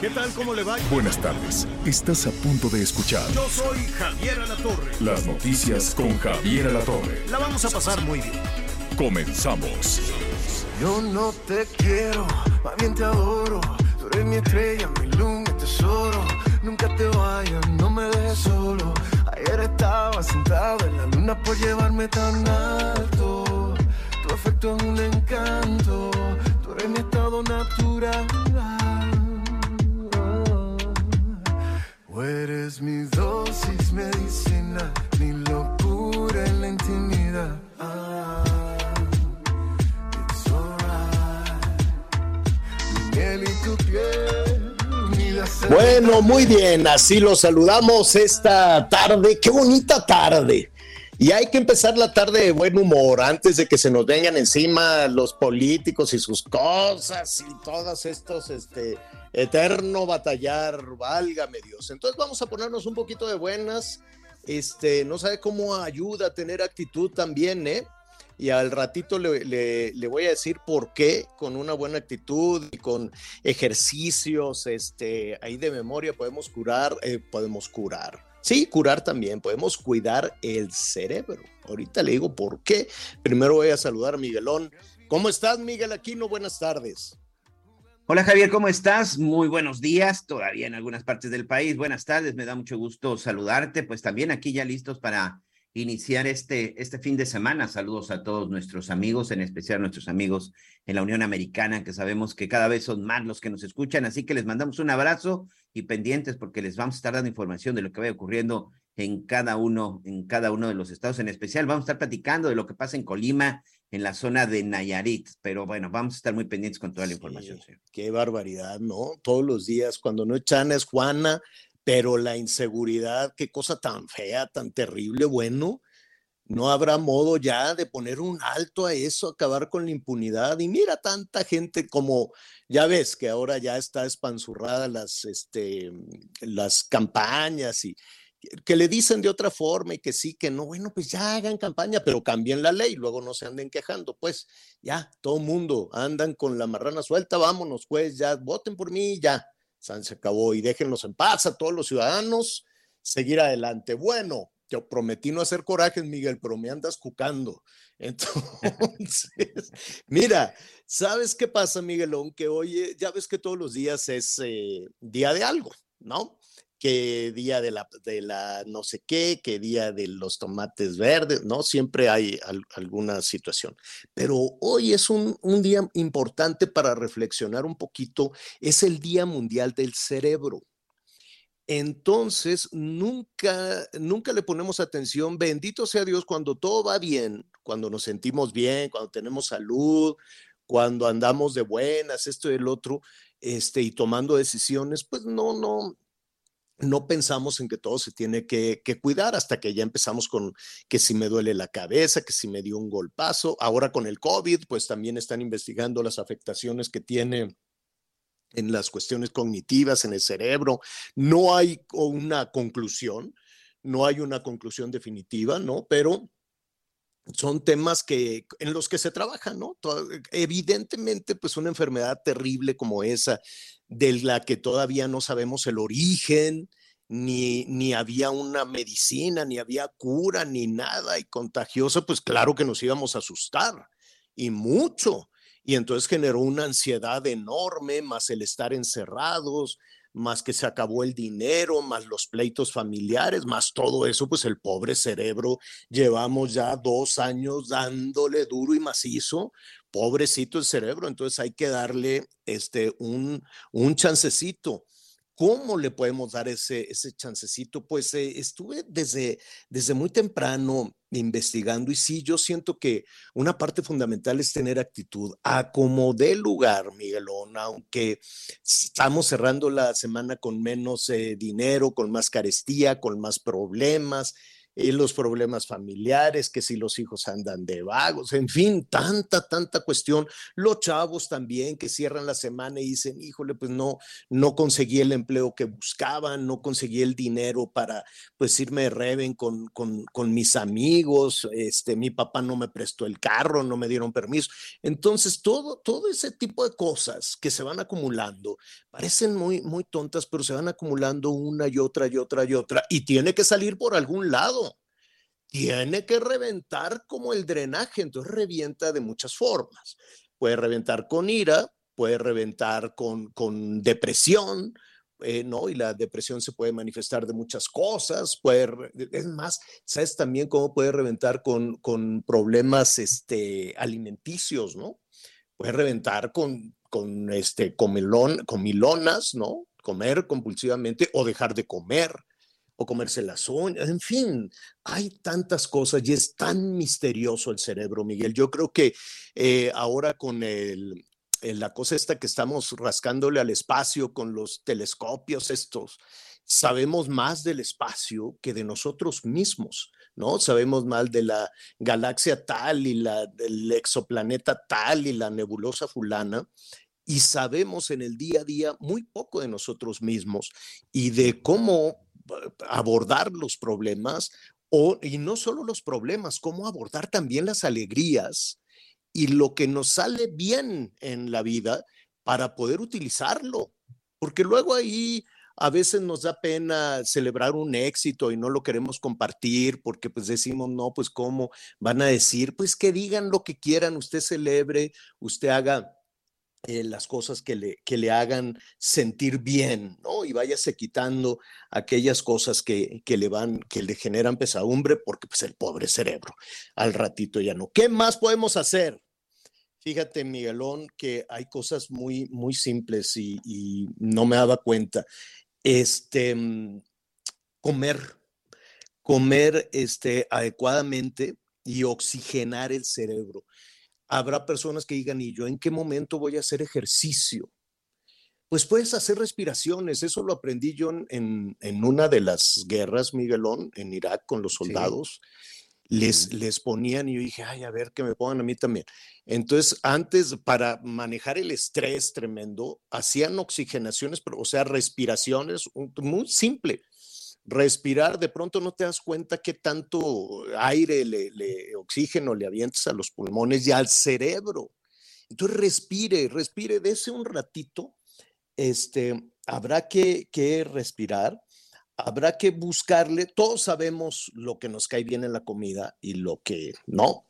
¿Qué tal? ¿Cómo le va? Buenas tardes. Estás a punto de escuchar Yo soy Javier Alatorre. las noticias con Javier Alatorre. La vamos a pasar muy bien. Comenzamos. Yo no te quiero, más bien te adoro. Tú eres mi estrella, mi luz, mi tesoro. Nunca te vayas, no me dejes solo. Ayer estaba sentado en la luna por llevarme tan alto. Tu afecto es un encanto, tú eres mi estado natural. Eres mi dosis medicina, mi locura en la intimidad. It's alright. Mi miel y tu piel, mi. Bueno, muy bien, así los saludamos esta tarde. Qué bonita tarde. Y hay que empezar la tarde de buen humor antes de que se nos vengan encima los políticos y sus cosas y todos estos, este, eterno batallar, válgame Dios. Entonces vamos a ponernos un poquito de buenas. Este, no sabe cómo ayuda a tener actitud también, ¿eh? Y al ratito le, le- voy a decir por qué con una buena actitud y con ejercicios, este, ahí de memoria podemos curar, eh, podemos curar. Sí, curar también, podemos cuidar el cerebro. Ahorita le digo por qué. Primero voy a saludar a Miguelón. ¿Cómo estás, Miguel Aquino? Buenas tardes. Hola Javier, ¿cómo estás? Muy buenos días, todavía en algunas partes del país. Buenas tardes, me da mucho gusto saludarte. Pues también aquí ya listos para iniciar este, este fin de semana. Saludos a todos nuestros amigos, en especial nuestros amigos en la Unión Americana, que sabemos que cada vez son más los que nos escuchan. Así que les mandamos un abrazo y pendientes porque les vamos a estar dando información de lo que vaya ocurriendo en cada uno, en cada uno de los estados. En especial vamos a estar platicando de lo que pasa en Colima, en la zona de Nayarit. Pero bueno, vamos a estar muy pendientes con toda la información. Señor. Qué barbaridad, ¿no? Todos los días, cuando no es Chana, es Juana, pero la inseguridad, qué cosa tan fea, tan terrible, bueno, no habrá modo ya de poner un alto a eso, acabar con la impunidad. Y mira, tanta gente como, ya ves que ahora ya está espanzurrada las, este, las campañas y que le dicen de otra forma y que sí, que no, bueno, pues ya hagan campaña, pero cambien la ley, luego no se anden quejando, pues ya, todo mundo andan con la marrana suelta, vámonos, pues ya, voten por mí, ya, se acabó y déjenlos en paz a todos los ciudadanos, seguir adelante. Bueno, te prometí no hacer corajes, Miguel, pero me andas cucando. Entonces, mira, ¿sabes qué pasa, Miguelón? Que hoy, ya ves que todos los días es eh, día de algo, ¿no? Que día de la, de la no sé qué, que día de los tomates verdes, ¿no? Siempre hay al- alguna situación. Pero hoy es un, un día importante para reflexionar un poquito, es el Día Mundial del Cerebro. Entonces, nunca, nunca le ponemos atención, bendito sea Dios, cuando todo va bien, cuando nos sentimos bien, cuando tenemos salud, cuando andamos de buenas, esto y el otro, este, y tomando decisiones, pues no, no, no pensamos en que todo se tiene que, que cuidar hasta que ya empezamos con que si me duele la cabeza, que si me dio un golpazo. Ahora con el COVID, pues también están investigando las afectaciones que tiene en las cuestiones cognitivas, en el cerebro. No hay una conclusión, no hay una conclusión definitiva, ¿no? Pero son temas que en los que se trabaja, ¿no? To- Evidentemente, pues una enfermedad terrible como esa, de la que todavía no sabemos el origen, ni, ni había una medicina, ni había cura, ni nada, y contagiosa, pues claro que nos íbamos a asustar, y mucho. Y entonces generó una ansiedad enorme, más el estar encerrados, más que se acabó el dinero, más los pleitos familiares, más todo eso, pues el pobre cerebro llevamos ya dos años dándole duro y macizo, pobrecito el cerebro, entonces hay que darle este, un, un chancecito. ¿Cómo le podemos dar ese, ese chancecito? Pues eh, estuve desde, desde muy temprano investigando y sí, yo siento que una parte fundamental es tener actitud. A como dé lugar, Miguelón, aunque estamos cerrando la semana con menos eh, dinero, con más carestía, con más problemas, y los problemas familiares, que si los hijos andan de vagos, en fin, tanta, tanta cuestión. Los chavos también que cierran la semana y dicen, híjole, pues no, no conseguí el empleo que buscaban, no conseguí el dinero para pues irme de Reven con, con, con mis amigos, este, mi papá no me prestó el carro, no me dieron permiso. Entonces, todo, todo ese tipo de cosas que se van acumulando, parecen muy, muy tontas, pero se van acumulando una y otra y otra y otra, y tiene que salir por algún lado tiene que reventar como el drenaje, entonces revienta de muchas formas. Puede reventar con ira, puede reventar con, con depresión, eh, ¿no? Y la depresión se puede manifestar de muchas cosas, puede, es más, ¿sabes también cómo puede reventar con, con problemas este, alimenticios, ¿no? Puede reventar con, con este, comilonas, ¿no? Comer compulsivamente o dejar de comer o comerse las uñas, en fin, hay tantas cosas y es tan misterioso el cerebro, Miguel. Yo creo que eh, ahora con el, la cosa esta que estamos rascándole al espacio con los telescopios estos, sabemos más del espacio que de nosotros mismos, ¿no? Sabemos más de la galaxia tal y la del exoplaneta tal y la nebulosa fulana y sabemos en el día a día muy poco de nosotros mismos y de cómo abordar los problemas o, y no solo los problemas, cómo abordar también las alegrías y lo que nos sale bien en la vida para poder utilizarlo. Porque luego ahí a veces nos da pena celebrar un éxito y no lo queremos compartir porque pues decimos, no, pues cómo van a decir, pues que digan lo que quieran, usted celebre, usted haga eh, las cosas que le, que le hagan sentir bien, ¿no? Y váyase quitando aquellas cosas que, que, le van, que le generan pesadumbre, porque pues el pobre cerebro al ratito ya no. ¿Qué más podemos hacer? Fíjate, Miguelón, que hay cosas muy, muy simples y, y no me daba cuenta. Este, mm, comer, comer este, adecuadamente y oxigenar el cerebro habrá personas que digan, ¿y yo en qué momento voy a hacer ejercicio? Pues puedes hacer respiraciones, eso lo aprendí yo en, en una de las guerras, Miguelón, en Irak con los soldados. Les, les ponían y yo dije, ay, a ver, que me pongan a mí también. Entonces, antes, para manejar el estrés tremendo, hacían oxigenaciones, o sea, respiraciones, muy simple respirar, de pronto no te das cuenta qué tanto aire, le, oxígeno le avientas a los pulmones y al cerebro. Entonces respire, respire, dése un ratito. Este, habrá que, que respirar, habrá que buscarle. Todos sabemos lo que nos cae bien en la comida y lo que no,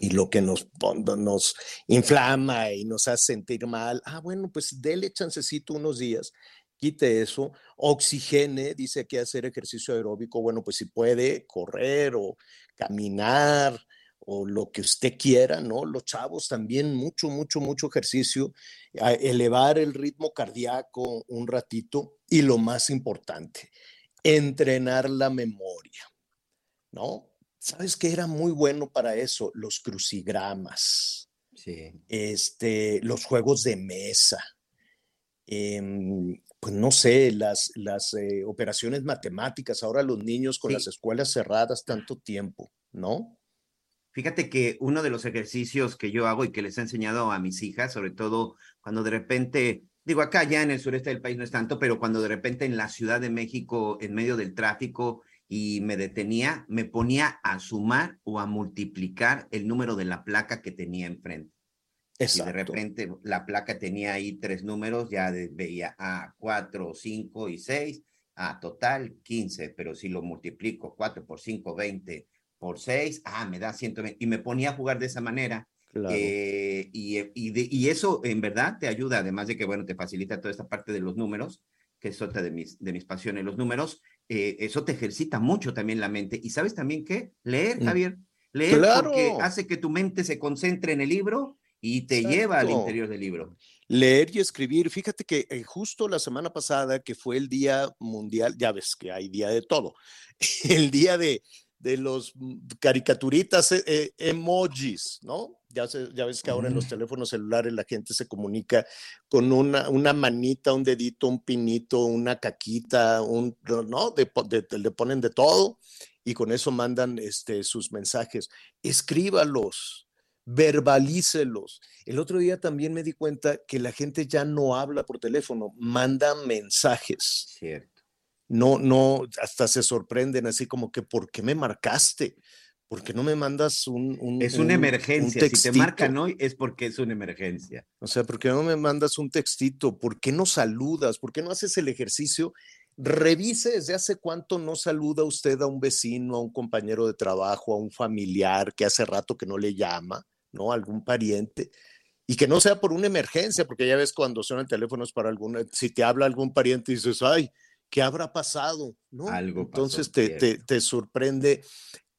y lo que nos, nos inflama y nos hace sentir mal. Ah, bueno, pues dele chancecito unos días quite eso, oxigene, dice que hacer ejercicio aeróbico, bueno, pues si puede correr o caminar o lo que usted quiera, ¿no? Los chavos también mucho, mucho, mucho ejercicio, elevar el ritmo cardíaco un ratito y lo más importante, entrenar la memoria, ¿no? ¿Sabes qué era muy bueno para eso? Los crucigramas, sí. este, los juegos de mesa. Eh, pues no sé, las, las eh, operaciones matemáticas, ahora los niños con las escuelas cerradas tanto tiempo, ¿no? Fíjate que uno de los ejercicios que yo hago y que les he enseñado a mis hijas, sobre todo cuando de repente, digo, acá ya en el sureste del país no es tanto, pero cuando de repente en la Ciudad de México, en medio del tráfico, y me detenía, me ponía a sumar o a multiplicar el número de la placa que tenía enfrente. Y de repente la placa tenía ahí tres números, ya veía a cuatro, cinco y seis, a total 15, pero si lo multiplico 4 por 5, 20 por 6, ah, me da 120. Y me ponía a jugar de esa manera. Eh, y, y, y, eso en verdad te ayuda, además de que, bueno, te facilita toda esta parte de los números, que es otra de mis, de mis pasiones, los números, eh, eso te ejercita mucho también la mente. Y sabes también qué? Leer, mm. Javier. Leer porque hace que tu mente se concentre en el libro y te lleva al interior del libro. Leer y escribir. Fíjate que eh, justo la semana pasada, que fue el Día Mundial, ya ves que hay día de todo, el día de, de los mm, caricaturitas eh, eh, emojis, ¿no? Ya, se- ya ves que ahora en los Mm. teléfonos celulares la gente se comunica con una, una manita, un dedito, un pinito, una caquita, un, ¿no? De- le ponen de todo y con eso mandan este, sus mensajes. Escríbalos, verbalícelos. El otro día también me di cuenta que la gente ya no habla por teléfono, manda mensajes. Cierto. No, no, hasta se sorprenden así como que, ¿por qué me marcaste? ¿Por qué no me mandas un, un- Es un- una un emergencia. Si te marcan hoy es porque es una emergencia. O sea, ¿por qué no me mandas un textito? ¿Por qué no saludas? ¿Por qué no haces el ejercicio? Revise desde hace cuánto no saluda usted a un vecino, a un compañero de trabajo, a un familiar que hace rato que no le llama, ¿no? Algún pariente. Y que no sea por una emergencia, porque ya ves cuando suena el teléfono es para alguna, si te habla algún pariente y dices, ay, ¿qué habrá pasado? ¿No? Algo Entonces te, te, te sorprende.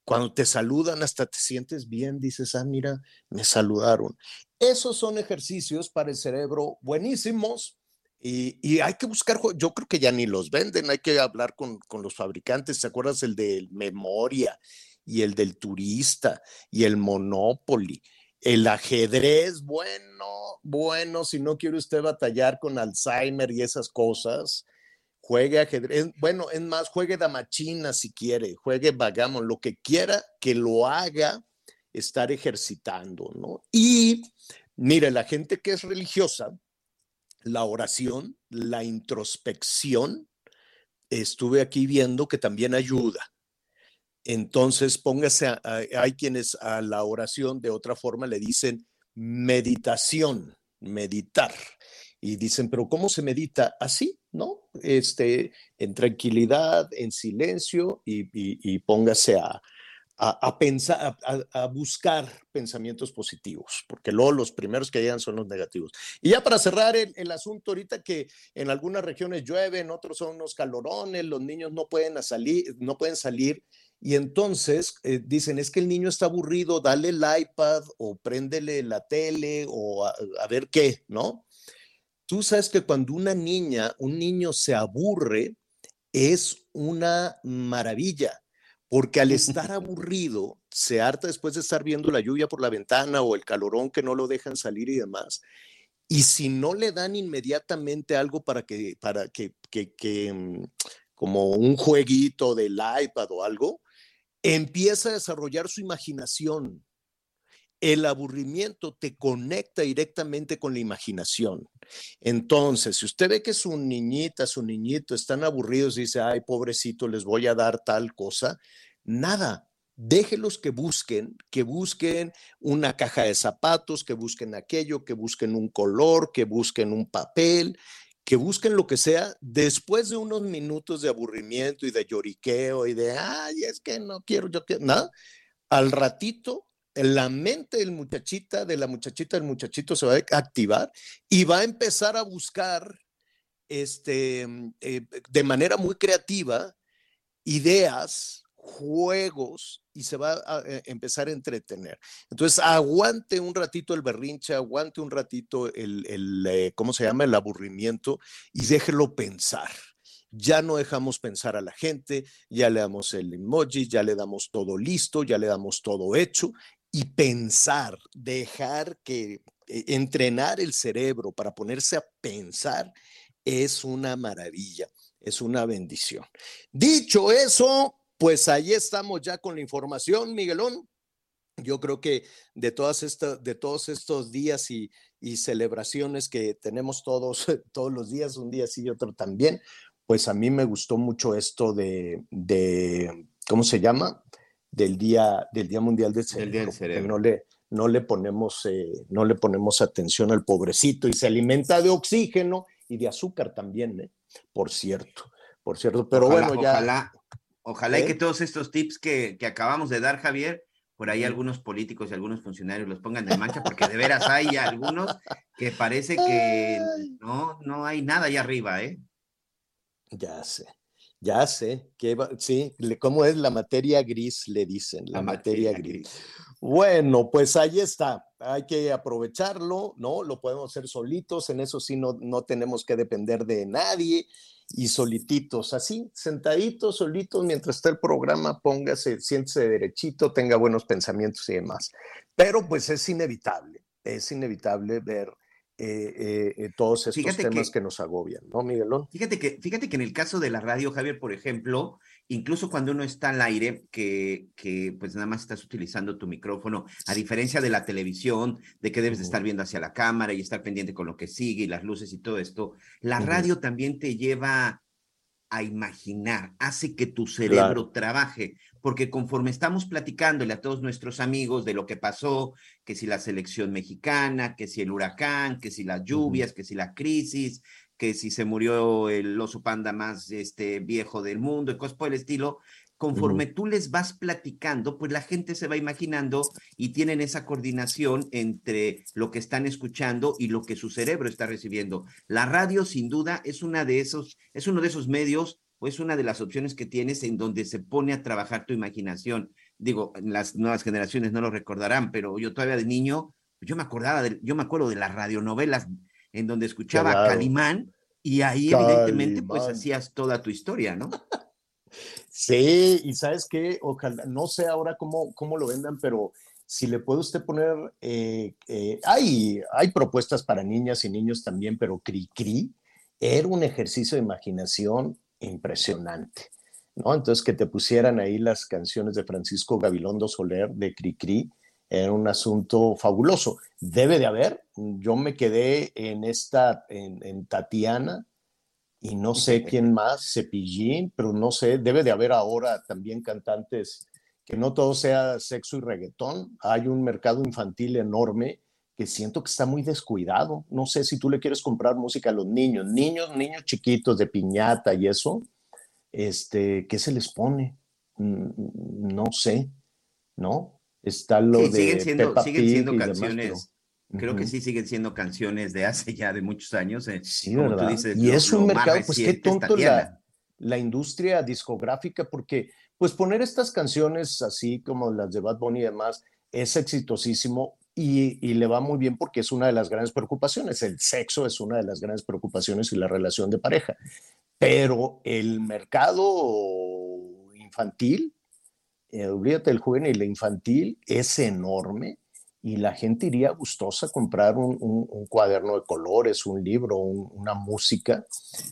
Cuando te saludan, hasta te sientes bien, dices, ah, mira, me saludaron. Esos son ejercicios para el cerebro buenísimos y, y hay que buscar, yo creo que ya ni los venden, hay que hablar con, con los fabricantes. ¿Te acuerdas el del Memoria y el del Turista y el Monopoly? El ajedrez, bueno, bueno, si no quiere usted batallar con Alzheimer y esas cosas, juegue ajedrez. Bueno, es más, juegue damachina si quiere, juegue vagamos, lo que quiera que lo haga estar ejercitando, ¿no? Y mire, la gente que es religiosa, la oración, la introspección, estuve aquí viendo que también ayuda. Entonces, póngase, a- hay quienes a la oración de otra forma le dicen meditación, meditar. Y dicen, pero ¿cómo se medita? Así, ¿no? Este, en tranquilidad, en silencio y, y- póngase a, a, pensar, a, buscar pensamientos positivos, porque luego los primeros que llegan son los negativos. Y ya para cerrar el, asunto ahorita que en algunas regiones llueve, en otros son unos calorones, los niños no pueden salir, no pueden salir y entonces eh, dicen, es que el niño está aburrido, dale el iPad o préndele la tele o a, a ver qué, ¿no? Tú sabes que cuando una niña, un niño se aburre, es una maravilla, porque al estar aburrido, se harta después de estar viendo la lluvia por la ventana o el calorón que no lo dejan salir y demás. Y si no le dan inmediatamente algo para que, para que, que, que, mm, como un jueguito del iPad o algo, empieza a desarrollar su imaginación. El aburrimiento te conecta directamente con la imaginación. Entonces, si usted ve que su niñita, su niñito están aburridos y dice, ay, pobrecito, les voy a dar tal cosa, nada, déjelos que busquen, que busquen una caja de zapatos, que busquen aquello, que busquen un color, que busquen un papel, que busquen lo que sea, después de unos minutos de aburrimiento y de lloriqueo y de, ay, es que no quiero, yo quiero, nada, al ratito la mente del muchachita, de la muchachita, del muchachito se va a activar y va a empezar a buscar este, eh, de manera muy creativa ideas, juegos y se va a eh, empezar a entretener. Entonces, aguante un ratito el berrinche, aguante un ratito el, el eh, ¿cómo se llama? El aburrimiento y déjelo pensar. Ya no dejamos pensar a la gente, ya le damos el emoji, ya le damos todo listo, ya le damos todo hecho y pensar, dejar que eh, entrenar el cerebro para ponerse a pensar es una maravilla, es una bendición. Dicho eso, pues ahí estamos ya con la información, Miguelón. Yo creo que de, todas estas, de todos estos días y, y celebraciones que tenemos todos, todos los días, un día sí y otro también, pues a mí me gustó mucho esto de, de ¿cómo se llama? Del Día, del día Mundial del Cerebro. Día del Cerebro. No le, no le ponemos, eh, no le ponemos atención al pobrecito y se alimenta de oxígeno y de azúcar también, ¿eh? por cierto, por cierto. Pero Ojalá, bueno, ya. Ojalá, ojalá y que todos estos tips que, que acabamos de dar, Javier, por ahí algunos políticos y algunos funcionarios los pongan de mancha, porque de veras hay algunos que parece que no, no hay nada allá arriba, ¿eh? Ya sé, ya sé. Que va- sí, le- ¿cómo es la materia gris? Le dicen, la, La materia, materia gris. Bueno, pues ahí está. Hay que aprovecharlo, ¿no? Lo podemos hacer solitos, en eso sí no, no tenemos que depender de nadie y solititos, así, sentaditos, solitos, mientras está el programa, póngase, siéntese derechito, tenga buenos pensamientos y demás. Pero pues es inevitable, es inevitable ver eh, eh, todos estos Fíjate temas que- que, nos agobian, ¿no, Miguelón? Fíjate que, fíjate que en el caso de la radio, Javier, por ejemplo, incluso cuando uno está al aire, que, que pues nada más estás utilizando tu micrófono, a diferencia de la televisión, de que debes de estar viendo hacia la cámara y estar pendiente con lo que sigue y las luces y todo esto, la radio también te lleva a imaginar, hace que tu cerebro trabaje, porque conforme estamos platicándole a todos nuestros amigos de lo que pasó, que si la selección mexicana, que si el huracán, que si las lluvias, que si la crisis, que si se murió el oso panda más este, viejo del mundo y cosas por el estilo, conforme tú les vas platicando, pues la gente se va imaginando y tienen esa coordinación entre lo que están escuchando y lo que su cerebro está recibiendo. La radio, sin duda, es una de esos, es uno de esos medios o es una de las opciones que tienes en donde se pone a trabajar tu imaginación. Digo, las nuevas generaciones no lo recordarán, pero yo todavía de niño, yo me acordaba, de, yo me acuerdo de las radionovelas en donde escuchaba a. Calimán y ahí evidentemente pues hacías toda tu historia, ¿no? Sí, y sabes qué, ojalá, no sé ahora cómo, cómo lo vendan, pero si le puede usted poner, eh, eh, hay, hay propuestas para niñas y niños también, pero Cri Cri era un ejercicio de imaginación impresionante, ¿no? Entonces que te pusieran ahí las canciones de Francisco Gabilondo Soler de Cri Era un asunto fabuloso. Debe de haber, yo me quedé en esta, en, en Tatiana, y no sé quién más, Cepillín, pero no sé, debe de haber ahora también cantantes que no todo sea sexo y reggaetón. Hay un mercado infantil enorme que siento que está muy descuidado. No sé si tú le quieres comprar música a los niños, niños, niños chiquitos de piñata y eso, este, ¿qué se les pone? Mm, No sé, ¿no? Está lo Sí, de siguen siendo, Peppa siguen Pig siendo y demás, canciones. pero- Creo que Ujú. sí siguen siendo canciones de hace ya de muchos años. eh, Sí, como ¿verdad? tú dices, y lo- es un mercado, pues qué tonto la, la industria discográfica, porque pues poner estas canciones así como las de Bad Bunny y demás es exitosísimo y, y le va muy bien porque es una de las grandes preocupaciones. El sexo es una de las grandes preocupaciones y la relación de pareja. Pero el mercado infantil, olvídate del juvenil, el infantil es enorme y la gente iría gustosa a comprar un, cuaderno de colores, un libro, un- una música.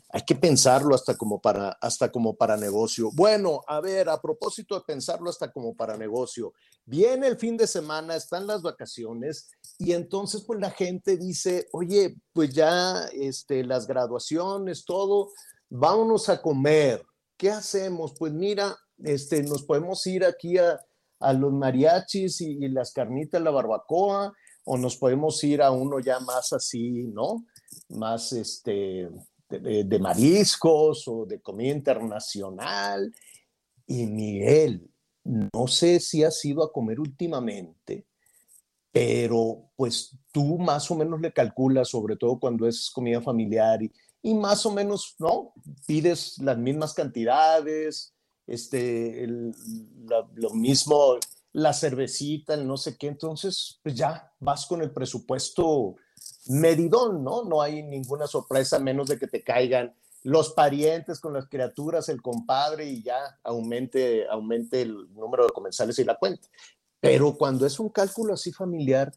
Hay que pensarlo hasta como, para, hasta como para negocio. Bueno, a ver, a propósito de pensarlo hasta como para negocio, viene el fin de semana, están las vacaciones y entonces pues la gente dice, oye, pues ya este, las graduaciones, todo, vámonos a comer. ¿Qué hacemos? Pues mira, este, nos podemos ir aquí a, a los mariachis y, las carnitas, la barbacoa, o nos podemos ir a uno ya más así, ¿no? Más este, de mariscos o de comida internacional. Y Miguel, no sé si has ido a comer últimamente, pero pues tú más o menos le calculas, sobre todo cuando es comida familiar y, y más o menos, ¿no? Pides las mismas cantidades, este, el- la- lo mismo, la cervecita, el no sé qué, entonces pues ya vas con el presupuesto medidón, ¿no? No hay ninguna sorpresa, menos de que te caigan los parientes con las criaturas, el compadre y ya aumente, aumente el número de comensales y la cuenta. Pero cuando es un cálculo así familiar,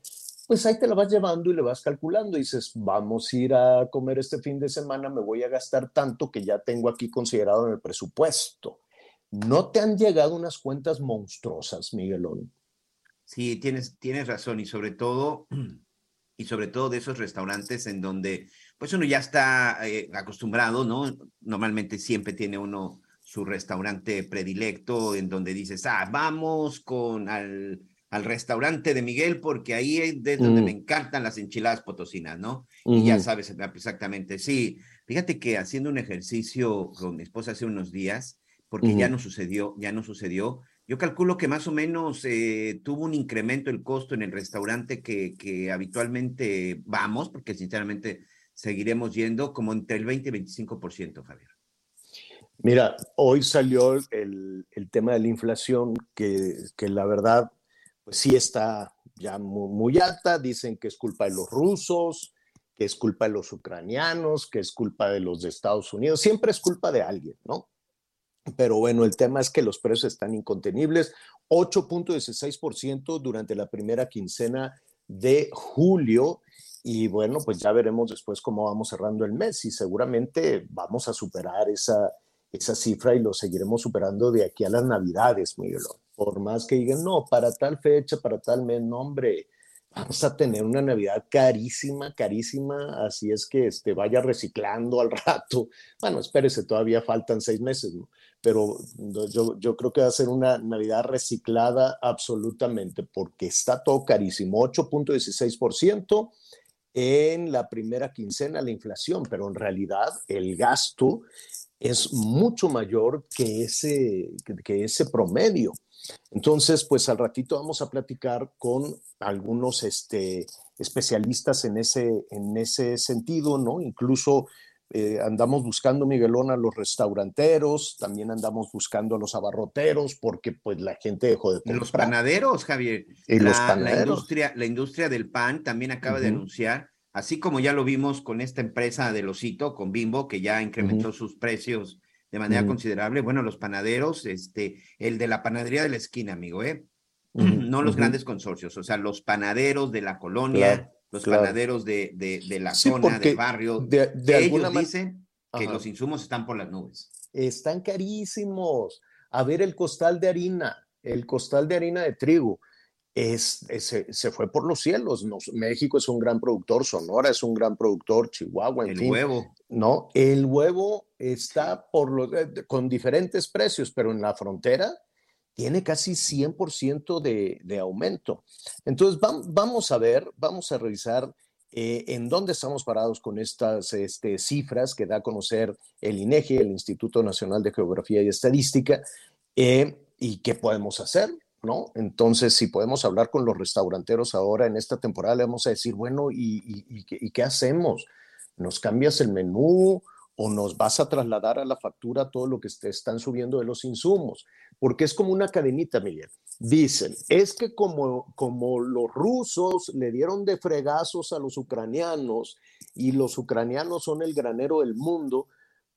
pues ahí te la vas llevando y le vas calculando y dices, vamos a ir a comer este fin de semana, me voy a gastar tanto que ya tengo aquí considerado en el presupuesto. ¿No te han llegado unas cuentas monstruosas, Miguelón? Sí, tienes, tienes razón y sobre todo, y sobre todo de esos restaurantes en donde pues uno ya está eh, acostumbrado, ¿no? Normalmente siempre tiene uno su restaurante predilecto en donde dices, ah, vamos con al, al restaurante de Miguel porque ahí es de donde Mm. me encantan las enchiladas potosinas, ¿no? Y ya sabes exactamente, sí. Fíjate que haciendo un ejercicio con mi esposa hace unos días, porque ya Ujú. no sucedió, ya no sucedió, yo calculo que más o menos eh, tuvo un incremento el costo en el restaurante que, que habitualmente vamos, porque sinceramente seguiremos yendo como entre el 20 y 25%, Javier. Mira, hoy salió el, el tema de la inflación, que, que la verdad, pues sí está ya muy, muy alta. Dicen que es culpa de los rusos, que es culpa de los ucranianos, que es culpa de los de Estados Unidos. Siempre es culpa de alguien, ¿no? Pero bueno, el tema es que los precios están incontenibles. 8.16% durante la primera quincena de julio. Y bueno, pues ya veremos después cómo vamos cerrando el mes y seguramente vamos a superar esa, esa cifra y lo seguiremos superando de aquí a las navidades, Miguel. Por más que digan, no, para tal fecha, para tal mes, no, hombre, vamos a tener una Navidad carísima, carísima, así es que este, vaya reciclando al rato. Bueno, espérese, todavía faltan seis meses, ¿no? Pero yo, creo que va a ser una Navidad reciclada absolutamente, porque está todo carísimo, 8.16% en la primera quincena la inflación, pero en realidad el gasto es mucho mayor que ese, que ese promedio. Entonces, pues al ratito vamos a platicar con algunos este, especialistas en ese, en ese sentido, ¿no? Incluso eh, andamos buscando, Miguelón, a los restauranteros, también andamos buscando a los abarroteros, porque pues la gente dejó de comprar. Los panaderos, Javier. Y la, los panaderos. La industria, la industria del pan también acaba uh -huh. de anunciar, así como ya lo vimos con esta empresa de Losito, con Bimbo, que ya incrementó uh -huh. sus precios de manera uh -huh. considerable. Bueno, los panaderos, este, el de la panadería de la esquina, amigo, ¿eh? No los grandes consorcios, o sea, los panaderos de la colonia. Claro los claro. panaderos de, de, de la sí, zona, del barrio, de, de ellos dicen que Ajá. los insumos están por las nubes. Están carísimos. A ver el costal de harina, el costal de harina de trigo, es, es se, se, fue por los cielos. Nos, México es un gran productor, Sonora es un gran productor, Chihuahua, en el fin. huevo. No, el huevo está por los, con diferentes precios, pero en la frontera tiene casi 100% de, de, aumento. Entonces, vamos a ver, vamos a revisar eh, en dónde estamos parados con estas este, cifras que da a conocer el INEGI, el Instituto Nacional de Geografía y Estadística, eh, y qué podemos hacer, ¿no? Entonces, si podemos hablar con los restauranteros ahora en esta temporada, le vamos a decir, bueno, ¿y, y, y, y qué hacemos? ¿Nos cambias el menú? o nos vas a trasladar a la factura todo lo que te están subiendo de los insumos, porque es como una cadenita, Miguel. Dicen, es que como, como los rusos le dieron de fregazos a los ucranianos y los ucranianos son el granero del mundo,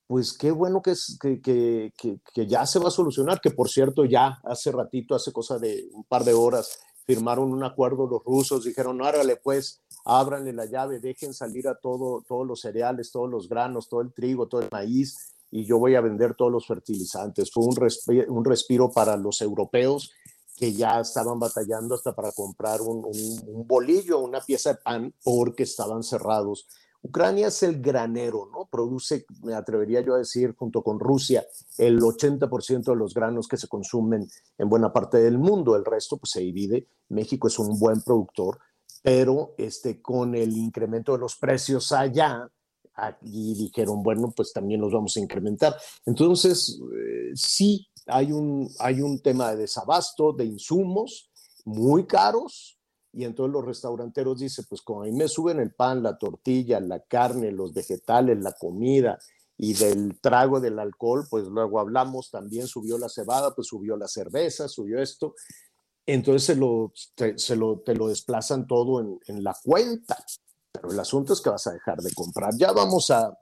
pues qué bueno que, que, que, que ya se va a solucionar, que por cierto ya hace ratito, hace cosa de un par de horas, firmaron un acuerdo los rusos, dijeron, árale pues, ábranle la llave, dejen salir a todo, todos los cereales, todos los granos, todo el trigo, todo el maíz, y yo voy a vender todos los fertilizantes. Fue un respiro, para los europeos que ya estaban batallando hasta para comprar un, un, un, bolillo, una pieza de pan, porque estaban cerrados. Ucrania es el granero, ¿no? Produce, me atrevería yo a decir, junto con Rusia, el 80% de los granos que se consumen en buena parte del mundo. El resto, pues se divide. México es un buen productor, pero este, con el incremento de los precios allá, y dijeron, bueno, pues también los vamos a incrementar. Entonces, eh, sí, hay un, hay un tema de desabasto de insumos muy caros, y entonces los restauranteros dicen, pues como a me suben el pan, la tortilla, la carne, los vegetales, la comida y del trago del alcohol, pues luego hablamos, también subió la cebada, pues subió la cerveza, subió esto entonces se lo, te, se lo, te lo desplazan todo en, en, la cuenta. Pero el asunto es que vas a dejar de comprar. Ya vamos a,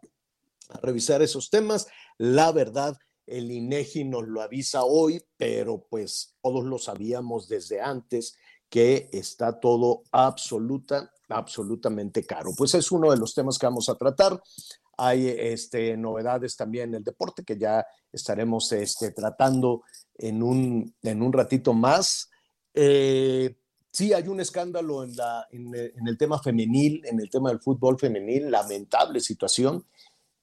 revisar esos temas. La verdad, el INEGI nos lo avisa hoy, pero pues todos lo sabíamos desde antes que está todo absoluta, absolutamente caro. Pues es uno de los temas que vamos a tratar. Hay este, novedades también en el deporte que ya estaremos este, tratando en un, en un ratito más. Eh, sí, hay un escándalo en, la, en, en, el tema femenil, en el tema del fútbol femenil, lamentable situación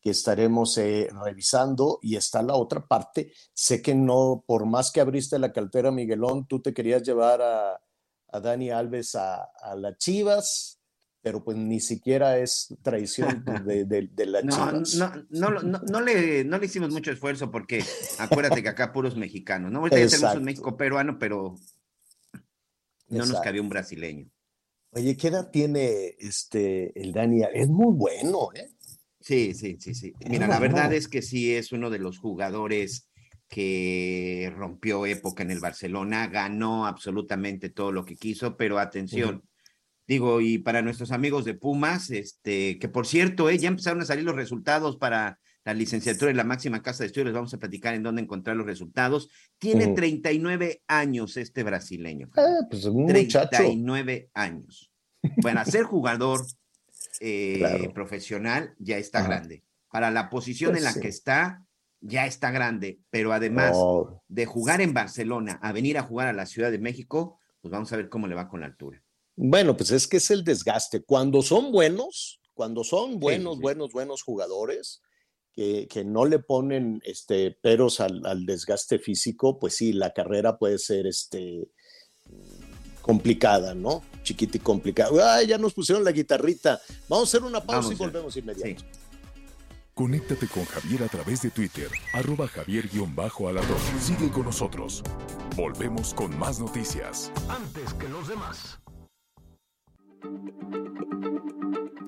que estaremos eh, revisando y está la otra parte. Sé que no, por más que abriste la cartera, Miguelón, tú te querías llevar a, a Dani Alves a, a las Chivas, pero pues ni siquiera es traición de, de, de las no, Chivas. No, no, no, no, le, no le hicimos mucho esfuerzo porque acuérdate que acá puros mexicanos, ¿no? Ahorita ya tenemos un México peruano, pero no Exacto. nos cabía un brasileño. Oye, ¿qué edad tiene este el Dani? Es muy bueno, ¿eh? Sí, sí, sí, sí. Mira, la verdad es que sí es uno de los jugadores que rompió época en el Barcelona, ganó absolutamente todo lo que quiso, pero atención, digo, y para nuestros amigos de Pumas, este, que por cierto, eh, ya empezaron a salir los resultados para la licenciatura en la máxima casa de estudios, les vamos a platicar en dónde encontrar los resultados. Tiene 39 años este brasileño. Ah, pues un 39 años. Bueno, ser jugador eh, profesional ya está grande. Para la posición Pues en la sí. que está, ya está grande, pero además No, de jugar en Barcelona a venir a jugar a la Ciudad de México, pues vamos a ver cómo le va con la altura. Bueno, pues es que es el desgaste. Cuando son buenos, cuando son buenos, sí. buenos, buenos jugadores, que, que no le ponen este, peros al, al desgaste físico, pues sí, la carrera puede ser este, complicada, ¿no? Chiquita y complicada. Ay, ya nos pusieron la guitarrita. Vamos a hacer una pausa Vamos y volvemos inmediato. Sí. Conéctate con Javier a través de Twitter, arroba javier-alador. Sigue con nosotros. Volvemos con más noticias. Antes que los demás.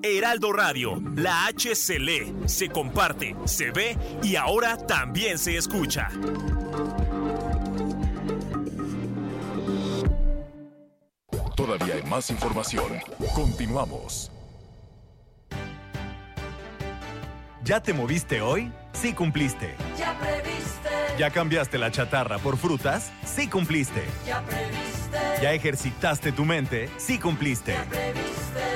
Heraldo Radio, la H se lee, se comparte, se ve y ahora también se escucha. Todavía hay más información. Continuamos. ¿Ya te moviste hoy? Sí cumpliste. Ya previste, ¿Ya cambiaste la chatarra por frutas? Sí cumpliste. ya previste, ¿Ya ejercitaste tu mente? Sí cumpliste. previste,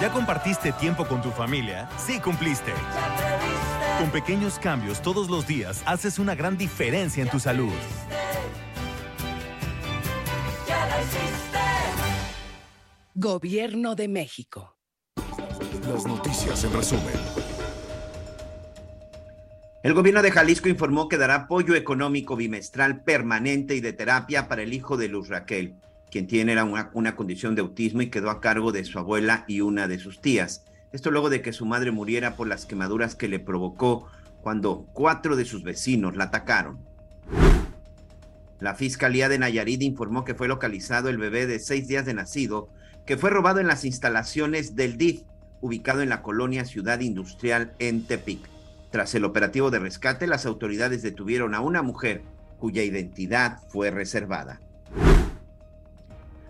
¿Ya compartiste tiempo con tu familia? Sí cumpliste. Con pequeños cambios todos los días haces una gran diferencia en tu salud. ya la hiciste. Gobierno de México. Las noticias en resumen. El gobierno de Jalisco informó que dará apoyo económico bimestral permanente y de terapia para el hijo de Luz Raquel, quien tiene era una, una condición de autismo y quedó a cargo de su abuela y una de sus tías. Esto luego de que su madre muriera por las quemaduras que le provocó cuando cuatro de sus vecinos la atacaron. La Fiscalía de Nayarit informó que fue localizado el bebé de seis días de nacido que fue robado en las instalaciones del DIF, ubicado en la colonia Ciudad Industrial en Tepic. Tras el operativo de rescate, las autoridades detuvieron a una mujer cuya identidad fue reservada.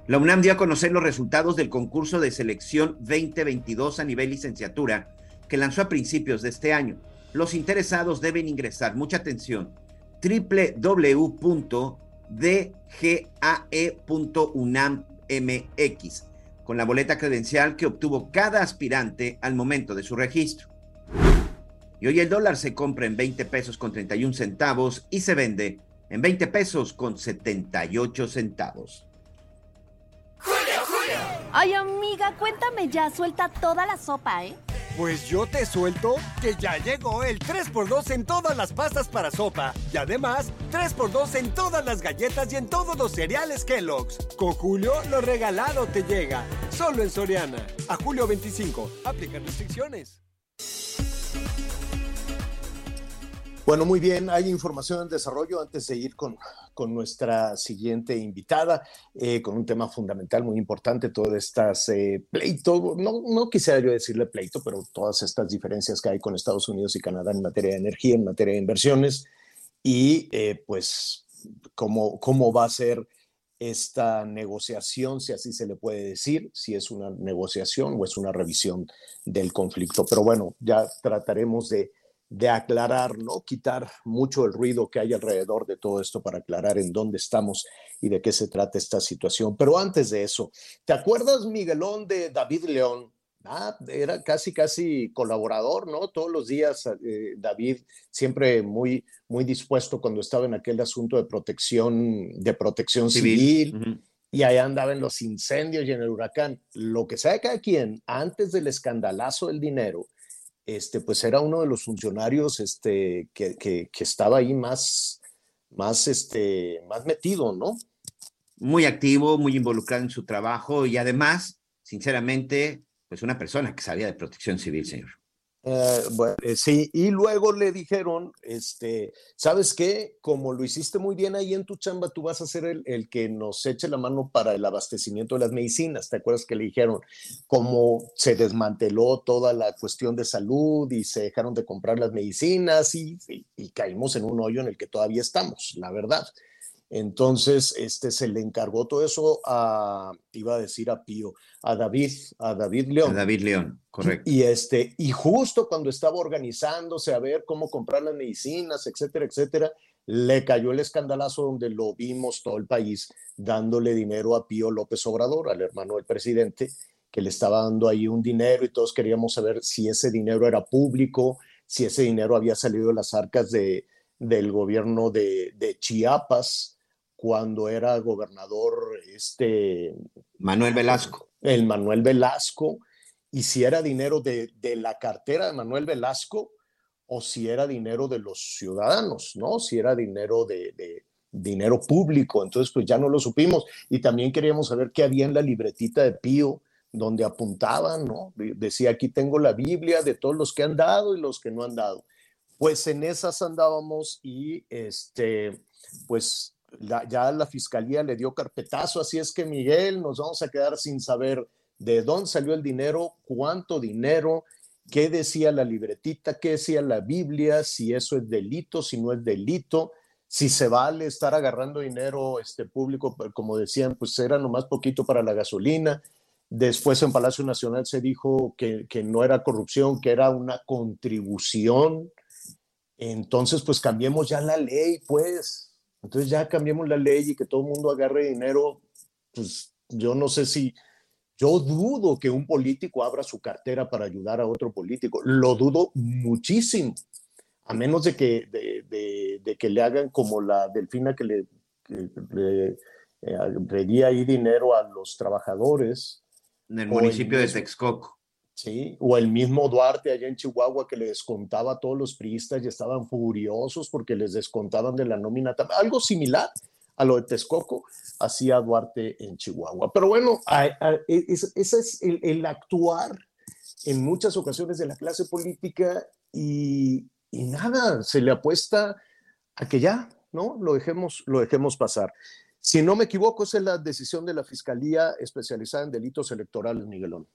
La UNAM dio a conocer los resultados del concurso de selección 2022 a nivel licenciatura que lanzó a principios de este año. Los interesados deben ingresar, mucha atención, www.dgae.unam.mx con la boleta credencial que obtuvo cada aspirante al momento de su registro. Y hoy el dólar se compra en 20 pesos con 31 centavos y se vende en 20 pesos con 78 centavos. Ay, amiga, cuéntame ya, suelta toda la sopa, ¿eh? Pues yo te suelto que ya llegó el 3x2 en todas las pastas para sopa. Y además, 3x2 en todas las galletas y en todos los cereales Kellogg's. Con Julio, lo regalado te llega. Solo en Soriana. A julio 25. Aplican restricciones. Bueno, muy bien, hay información en desarrollo antes de ir con, con nuestra siguiente invitada, eh, con un tema fundamental, muy importante, todas estas eh, pleito, no, no quisiera yo decirle pleito, pero todas estas diferencias que hay con Estados Unidos y Canadá en materia de energía, en materia de inversiones, y eh, pues cómo, cómo va a ser esta negociación, si así se le puede decir, si es una negociación o es una revisión del conflicto. Pero bueno, ya trataremos de de aclarar, ¿no? Quitar mucho el ruido que hay alrededor de todo esto para aclarar en dónde estamos y de qué se trata esta situación. Pero antes de eso, ¿te acuerdas, Miguelón, de David León? Ah, era casi, casi colaborador, ¿no? Todos los días, eh, David, siempre muy, muy dispuesto cuando estaba en aquel asunto de protección, de protección civil. civil. Uh -huh. Y allá andaba en los incendios y en el huracán. Lo que sabe cada quien, antes del escandalazo del dinero, este, pues era uno de los funcionarios este, que, que, estaba ahí más, más, este, más metido, ¿no? Muy activo, muy involucrado en su trabajo y además, sinceramente, pues una persona que sabía de protección civil, señor. Eh, bueno, eh, sí, y luego le dijeron, este, ¿sabes qué? Como lo hiciste muy bien ahí en tu chamba, tú vas a ser el, el que nos eche la mano para el abastecimiento de las medicinas. ¿Te acuerdas que le dijeron cómo se desmanteló toda la cuestión de salud y se dejaron de comprar las medicinas y, caímos en un hoyo en el que todavía estamos, la verdad. Entonces, este, se le encargó todo eso a, iba a decir a Pío, a David, a David León. David León, correcto. Y este, y justo cuando estaba organizándose a ver cómo comprar las medicinas, etcétera, etcétera, le cayó el escandalazo donde lo vimos todo el país dándole dinero a Pío López Obrador, al hermano del presidente, que le estaba dando ahí un dinero y todos queríamos saber si ese dinero era público, si ese dinero había salido de las arcas de, del gobierno de, de Chiapas cuando era gobernador este Manuel Velasco. el Manuel Velasco, y si era dinero de, de la cartera de Manuel Velasco o si era dinero de los ciudadanos, ¿no? Si era dinero de, de dinero público, entonces pues ya no lo supimos. Y también queríamos saber qué había en la libretita de Pío, donde apuntaban, ¿no? De- Decía, aquí tengo la Biblia de todos los que han dado y los que no han dado. Pues en esas andábamos y este, pues ya la fiscalía le dio carpetazo, así es que Miguel, nos vamos a quedar sin saber de dónde salió el dinero, cuánto dinero, qué decía la libretita, qué decía la Biblia, si eso es delito, si no es delito, si se vale estar agarrando dinero este público, como decían, pues era nomás poquito para la gasolina. Después en Palacio Nacional se dijo que, que no era corrupción, que era una contribución. Entonces, pues cambiemos ya la ley, pues. Entonces ya cambiemos la ley y que todo el mundo agarre dinero. Pues yo no sé si, yo dudo que un político abra su cartera para ayudar a otro político. Lo dudo muchísimo. A menos de que, de, de- de que le hagan como la delfina que le, que le eh, ahí dinero a los trabajadores. En el municipio de Texcoco. Sí, o el mismo Duarte allá en Chihuahua que le descontaba a todos los priistas y estaban furiosos porque les descontaban de la nómina. Algo similar a lo de Texcoco hacía Duarte en Chihuahua. Pero bueno, es- ese es el, actuar en muchas ocasiones de la clase política y, nada, se le apuesta a que ya, ¿no? Lo dejemos, lo dejemos pasar. Si no me equivoco, es la decisión de la Fiscalía especializada en delitos electorales, Miguelón.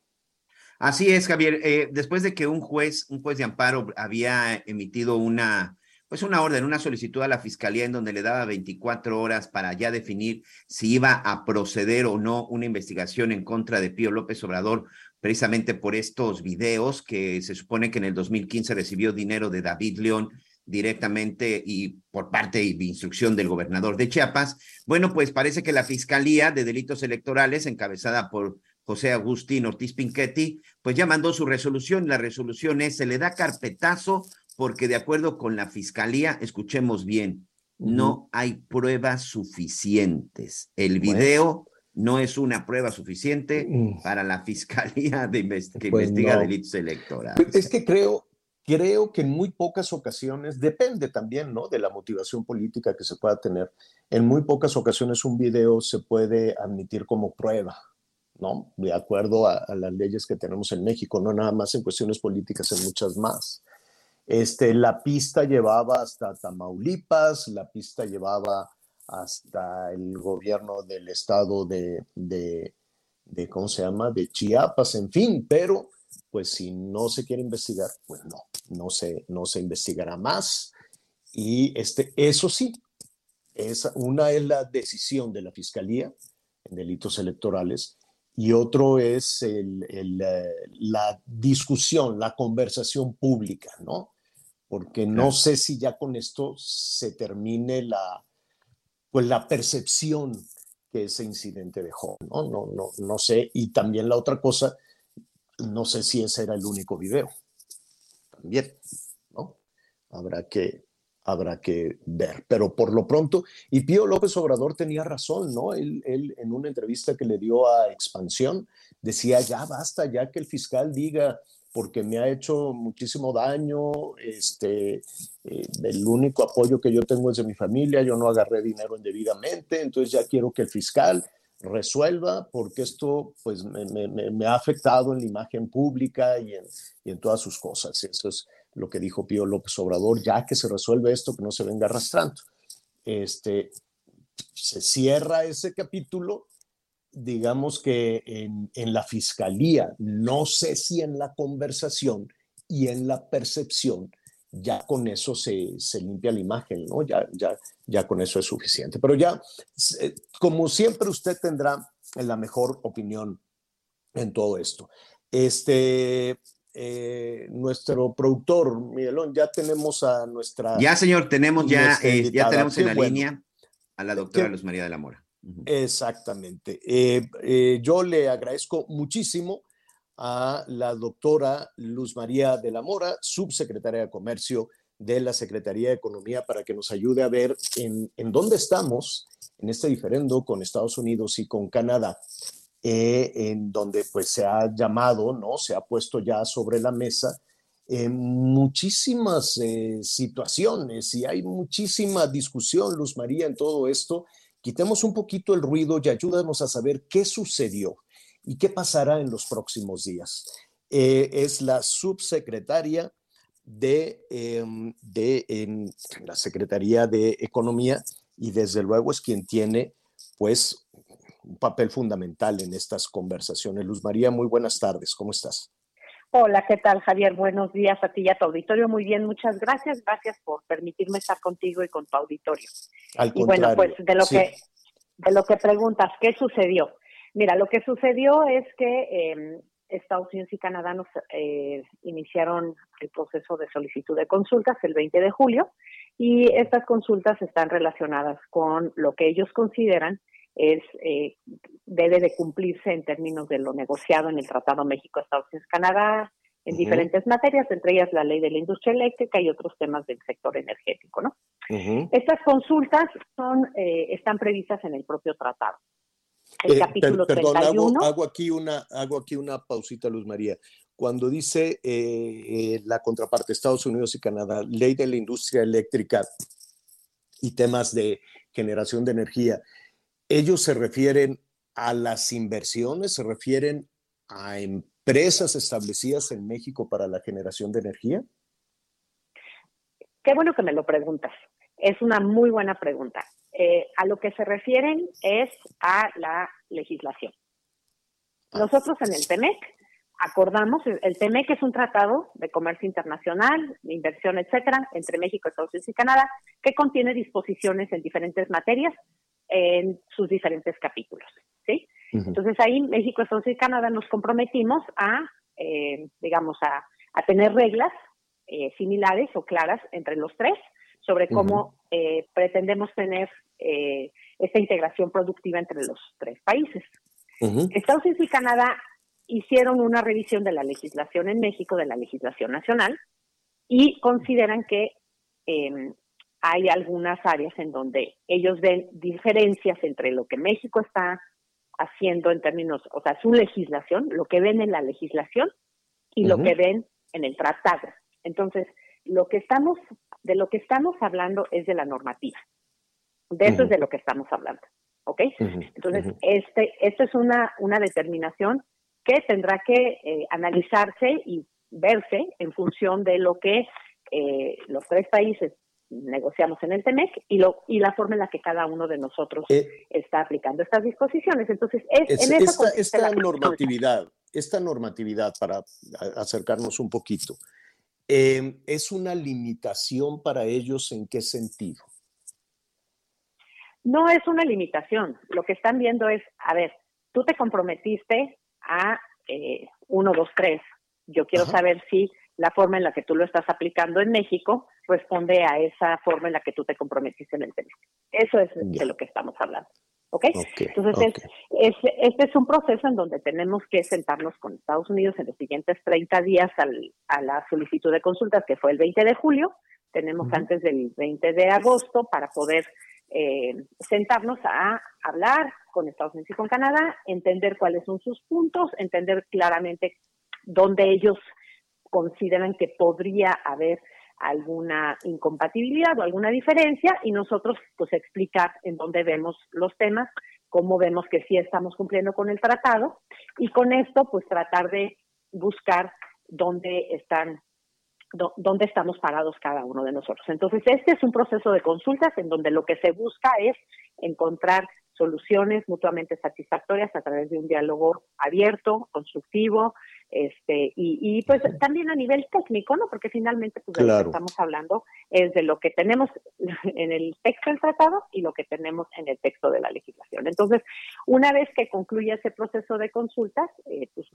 Así es, Javier. Eh, después de que un juez, un juez de amparo había emitido una, pues una orden, una solicitud a la fiscalía en donde le daba 24 horas para ya definir si iba a proceder o no una investigación en contra de Pío López Obrador, precisamente por estos videos que se supone que en el 2015 recibió dinero de David León directamente y por parte y instrucción del gobernador de Chiapas. Bueno, pues parece que la Fiscalía de Delitos Electorales, encabezada por José Agustín Ortiz Pinchetti, pues ya mandó su resolución. La resolución es, se le da carpetazo porque de acuerdo con la Fiscalía, escuchemos bien, no hay pruebas suficientes. El Bueno. video no es una prueba suficiente para la Fiscalía de invest- que Pues investiga no. delitos electorales. Es que creo, creo que en muy pocas ocasiones, depende también, ¿no? De la motivación política que se pueda tener. En muy pocas ocasiones un video se puede admitir como prueba, ¿no? De acuerdo a, las leyes que tenemos en México, no nada más en cuestiones políticas, en muchas más. Este, la pista llevaba hasta Tamaulipas, la pista llevaba hasta el gobierno del estado de, de, de, ¿cómo se llama? De Chiapas, en fin, pero pues si no se quiere investigar, pues no, no se, no se investigará más. Y este, eso sí, esa, una es la decisión de la Fiscalía en delitos electorales y otro es el, el, eh, la discusión, la conversación pública, ¿no? Porque no Claro. sé si ya con esto se termine la, pues la percepción que ese incidente dejó, ¿no? No, no, no sé. Y también la otra cosa, no sé si ese era el único video. También, ¿no? Habrá que, habrá que ver. Pero por lo pronto, y Pío López Obrador tenía razón, ¿no? Él, en una entrevista que le dio a Expansión decía, ya basta, ya que el fiscal diga, porque me ha hecho muchísimo daño, este, eh, el único apoyo que yo tengo es de mi familia, yo no agarré dinero indebidamente, entonces ya quiero que el fiscal resuelva, porque esto pues me, ha afectado en la imagen pública y en, y en todas sus cosas. Eso es lo que dijo Pío López Obrador, ya que se resuelve esto, que no se venga arrastrando. Este, se cierra ese capítulo, digamos que en, en la fiscalía, no sé si en la conversación y en la percepción, ya con eso se, se limpia la imagen, ¿no? Ya, ya, ya con eso es suficiente. Pero ya, se- como siempre, usted tendrá la mejor opinión en todo esto. Este, eh, nuestro productor, Miguelón, ya tenemos a nuestra... Ya, señor, tenemos ya, eh, ya tenemos en la bueno. línea a la doctora Luz María de la Mora. Exactamente. Eh, eh, yo le agradezco muchísimo a la doctora Luz María de la Mora, subsecretaria de Comercio de la Secretaría de Economía, para que nos ayude a ver en, en dónde estamos en este diferendo con Estados Unidos y con Canadá, eh, en donde pues se ha llamado, ¿no? Se ha puesto ya sobre la mesa eh, muchísimas eh, situaciones y hay muchísima discusión, Luz María, en todo esto. Quitemos un poquito el ruido y ayúdanos a saber qué sucedió y qué pasará en los próximos días. Eh, es la subsecretaria de, em, de la Secretaría de Economía y desde luego es quien tiene pues un papel fundamental en estas conversaciones. Luz María, muy buenas tardes, ¿cómo estás? Hola, ¿qué tal, Javier? Buenos días a ti y a tu auditorio. Muy bien, muchas gracias. Gracias por permitirme estar contigo y con tu auditorio. Al Y bueno, pues de lo sí. que de lo que preguntas, ¿qué sucedió? Mira, lo que sucedió es que eh, Estados Unidos y Canadá nos eh, iniciaron el proceso de solicitud de consultas el 20 de julio y estas consultas están relacionadas con lo que ellos consideran es eh, debe de cumplirse en términos de lo negociado en el Tratado México-Estados Unidos-Canadá en diferentes materias, entre ellas la ley de la industria eléctrica y otros temas del sector energético, ¿no? Estas consultas son, eh, están previstas en el propio tratado. El Eh, per- capítulo perdón, hago, 31. hago aquí una, hago aquí una pausita, Luz María. Cuando dice eh, eh, la contraparte Estados Unidos y Canadá, ley de la industria eléctrica y temas de generación de energía, ¿ellos se refieren a las inversiones? ¿Se refieren a empresas establecidas en México para la generación de energía? Qué bueno que me lo preguntas. Es una muy buena pregunta. Eh, a lo que se refieren es a la legislación. Nosotros en el TEMEC acordamos, el el TEMEC es un tratado de comercio internacional, de inversión, etcétera, entre México, Estados Unidos y Canadá, que contiene disposiciones en diferentes materias en sus diferentes capítulos. ¿sí? Entonces ahí México, Estados Unidos y Canadá nos comprometimos a, eh, digamos, a, a tener reglas eh, similares o claras entre los tres sobre cómo eh, pretendemos tener eh, esta integración productiva entre los tres países. Estados Unidos y Canadá hicieron una revisión de la legislación en México, de la legislación nacional, y consideran que eh, hay algunas áreas en donde ellos ven diferencias entre lo que México está haciendo en términos, o sea, su legislación, lo que ven en la legislación y lo que ven en el tratado. Entonces, lo que estamos, de lo que estamos hablando es de la normativa. De eso es de lo que estamos hablando. ¿Ok? Entonces, este, esto es una, una determinación que tendrá que eh, analizarse y verse en función de lo que eh, los tres países negociamos en el TEMEC y, lo, y la forma en la que cada uno de nosotros está aplicando estas disposiciones. Entonces, es, Es- en esta, esta normatividad, esta normatividad, para acercarnos un poquito, eh, ¿es una limitación para ellos en qué sentido? No es una limitación. Lo que están viendo es, a ver, tú te comprometiste a eh, uno, dos, tres. Yo quiero Ajá. saber si la forma en la que tú lo estás aplicando en México responde a esa forma en la que tú te comprometiste en el tema. Eso es de lo que estamos hablando. ¿Ok? Entonces, es- es- este es un proceso en donde tenemos que sentarnos con Estados Unidos en los siguientes 30 días al- a la solicitud de consultas, que fue el 20 de julio. Tenemos antes del 20 de agosto para poder eh, sentarnos a hablar con Estados Unidos y con Canadá, entender cuáles son sus puntos, entender claramente dónde ellos consideran que podría haber alguna incompatibilidad o alguna diferencia y nosotros pues explicar en dónde vemos los temas cómo vemos que sí estamos cumpliendo con el tratado y con esto pues tratar de buscar dónde están dónde estamos parados cada uno de nosotros. Entonces, este es un proceso de consultas en donde lo que se busca es encontrar soluciones mutuamente satisfactorias a través de un diálogo abierto, constructivo, este, y, y pues también a nivel técnico, ¿no? Porque finalmente pues, de lo que estamos hablando es de lo que tenemos en el texto del tratado y lo que tenemos en el texto de la legislación. Entonces, una vez que concluya ese proceso de consultas, eh, pues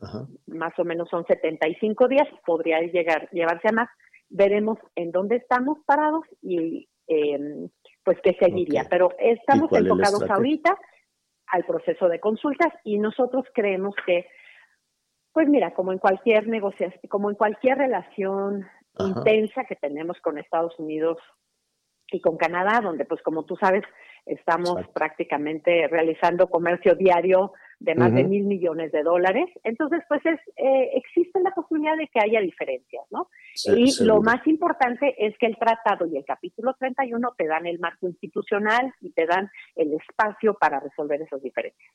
más o menos son 75 días, podría llegar, llevarse a más, veremos en dónde estamos parados y eh, pues qué seguiría. Pero estamos enfocados ahorita al proceso de consultas y nosotros creemos que pues mira, como en cualquier negociación, como en cualquier relación intensa que tenemos con Estados Unidos y con Canadá, donde pues como tú sabes, estamos prácticamente realizando comercio diario de más de mil millones de dólares. Entonces, pues es, eh, existe la posibilidad de que haya diferencias, ¿no? y lo más importante es que el tratado y el capítulo 31 te dan el marco institucional y te dan el espacio para resolver esas diferencias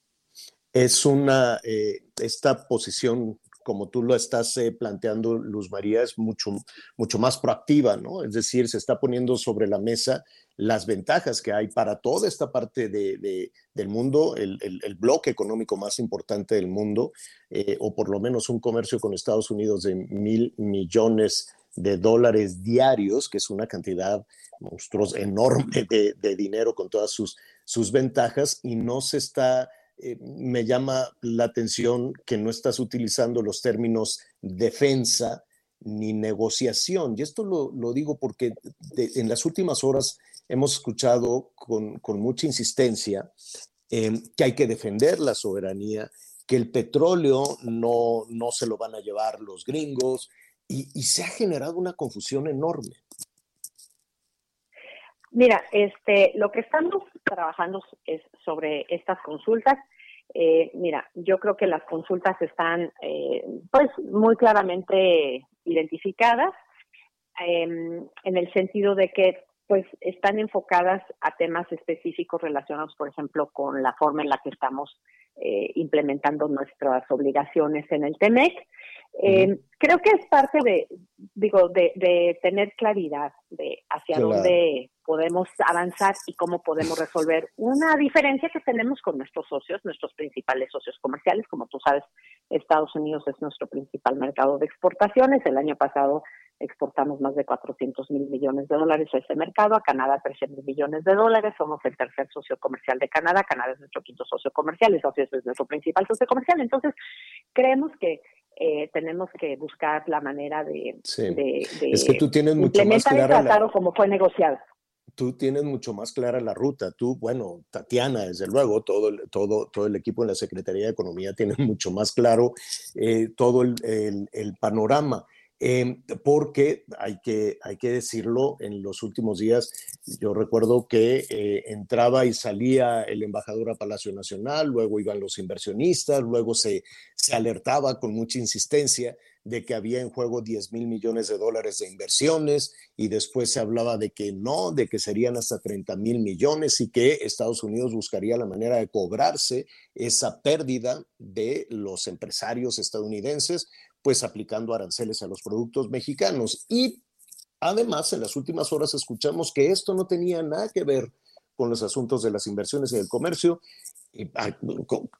es una, eh, esta posición, como tú lo estás eh, planteando, Luz María, es mucho, mucho más proactiva, ¿no? Es decir, se está poniendo sobre la mesa las ventajas que hay para toda esta parte de, del mundo, el, el, bloque económico más importante del mundo, eh, o por lo menos un comercio con Estados Unidos de mil millones de dólares diarios, que es una cantidad monstruosa, enorme de, de dinero con todas sus, sus ventajas, y no se está eh, me llama la atención que no estás utilizando los términos defensa ni negociación. Y esto lo, digo porque en las últimas horas hemos escuchado con, mucha insistencia em, que hay que defender la soberanía, que el petróleo no, no se lo van a llevar los gringos, y, y se ha generado una confusión enorme. Mira, este, lo que estamos trabajando es sobre estas consultas. Eh, mira, yo creo que las consultas están, eh, pues, muy claramente identificadas em, en el sentido de que, pues, están enfocadas a temas específicos relacionados, por ejemplo, con la forma en la que estamos eh, implementando nuestras obligaciones en el TEMEC. Eh, creo que es parte de, digo, de, tener claridad de hacia dónde podemos avanzar y cómo podemos resolver una diferencia que tenemos con nuestros socios, nuestros principales socios comerciales. Como tú sabes, Estados Unidos es nuestro principal mercado de exportaciones. El año pasado exportamos más de 400 mil millones de dólares a ese mercado, a Canadá 13 mil millones de dólares, somos el tercer socio comercial de Canadá, Canadá es nuestro quinto socio comercial, Estados Unidos es nuestro principal socio comercial, entonces creemos que eh, tenemos que buscar la manera de, es que tú tienes mucho más clara la... como fue negociado. Tú tienes mucho más clara la ruta. Tú, bueno, Tatiana, desde luego, todo el, todo, todo el equipo en la Secretaría de Economía tiene mucho más claro eh, todo el, el panorama. Em, porque hay que, hay que decirlo, en los últimos días yo recuerdo que eh, entraba y salía el embajador a Palacio Nacional, luego iban los inversionistas, luego se, se alertaba con mucha insistencia de que había en juego 10 mil millones de dólares de inversiones y después se hablaba de que no, de que serían hasta 30 mil millones y que Estados Unidos buscaría la manera de cobrarse esa pérdida de los empresarios estadounidenses pues aplicando aranceles a los productos mexicanos. Y además, en las últimas horas escuchamos que esto no tenía nada que ver con los asuntos de las inversiones y el comercio, y,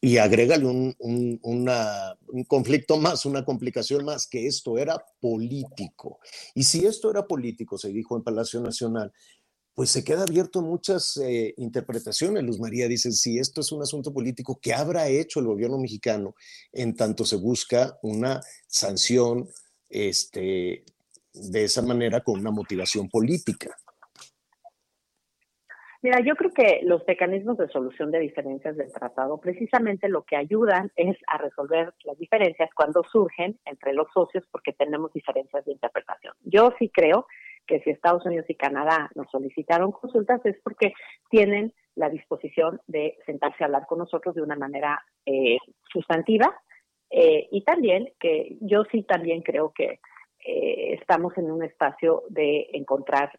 y agrégale un, un, conflicto más, una complicación más, que esto era político. Y si esto era político, se dijo en Palacio Nacional, pues se queda abierto muchas eh, interpretaciones. Luz María dice, si esto es un asunto político, ¿qué habrá hecho el gobierno mexicano en tanto se busca una sanción este, de esa manera con una motivación política? Mira, yo creo que los mecanismos de solución de diferencias del tratado precisamente lo que ayudan es a resolver las diferencias cuando surgen entre los socios porque tenemos diferencias de interpretación. Yo sí creo que si Estados Unidos y Canadá nos solicitaron consultas es porque tienen la disposición de sentarse a hablar con nosotros de una manera eh, sustantiva eh, y también que yo sí también creo que eh, estamos en un espacio de encontrar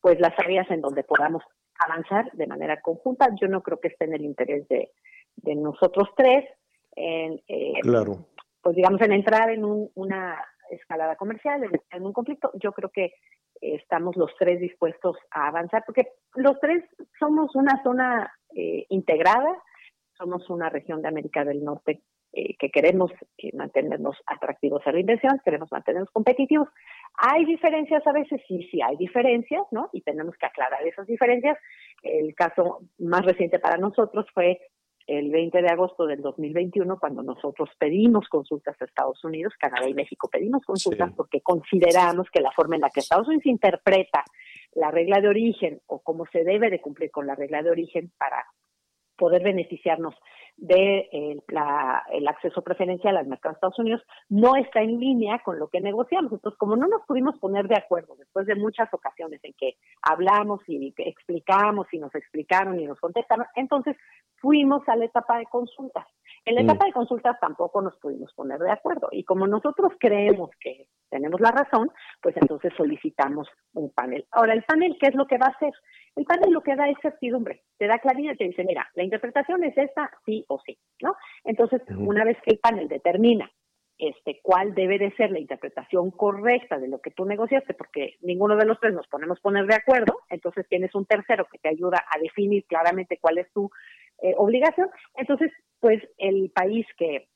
pues las áreas en donde podamos avanzar de manera conjunta. Yo no creo que esté en el interés de, de nosotros tres en, eh, Claro. pues digamos, en entrar en un- una escalada comercial, en, un conflicto. Yo creo que estamos los tres dispuestos a avanzar, porque los tres somos una zona eh, integrada, somos una región de América del Norte eh, que queremos eh, mantenernos atractivos a la inversión, queremos mantenernos competitivos. Hay diferencias a veces, sí, sí hay diferencias, ¿no? Y tenemos que aclarar esas diferencias. El caso más reciente para nosotros fue el 20 de agosto del 2021, cuando nosotros pedimos consultas a Estados Unidos, Canadá y México pedimos consultas Sí. porque consideramos que la forma en la que Estados Unidos interpreta la regla de origen o cómo se debe de cumplir con la regla de origen para poder beneficiarnos de eh, el acceso preferencial al mercado de Estados Unidos no está en línea con lo que negociamos. Entonces, como no nos pudimos poner de acuerdo después de muchas ocasiones en que hablamos y explicamos y nos explicaron y nos contestaron, entonces fuimos a la etapa de consultas. En la Mm. etapa de consultas tampoco nos pudimos poner de acuerdo y como nosotros creemos que tenemos la razón, pues entonces solicitamos un panel. Ahora, el panel, ¿qué es lo que va a hacer? El panel lo que da es certidumbre, te da claridad, te dice, mira, la interpretación es esta, sí o sí, ¿no? Entonces, una vez que el panel determina este, cuál debe de ser la interpretación correcta de lo que tú negociaste, porque ninguno de los tres nos ponemos poner de acuerdo, entonces tienes un tercero que te ayuda a definir claramente cuál es tu eh, obligación, entonces, pues el país que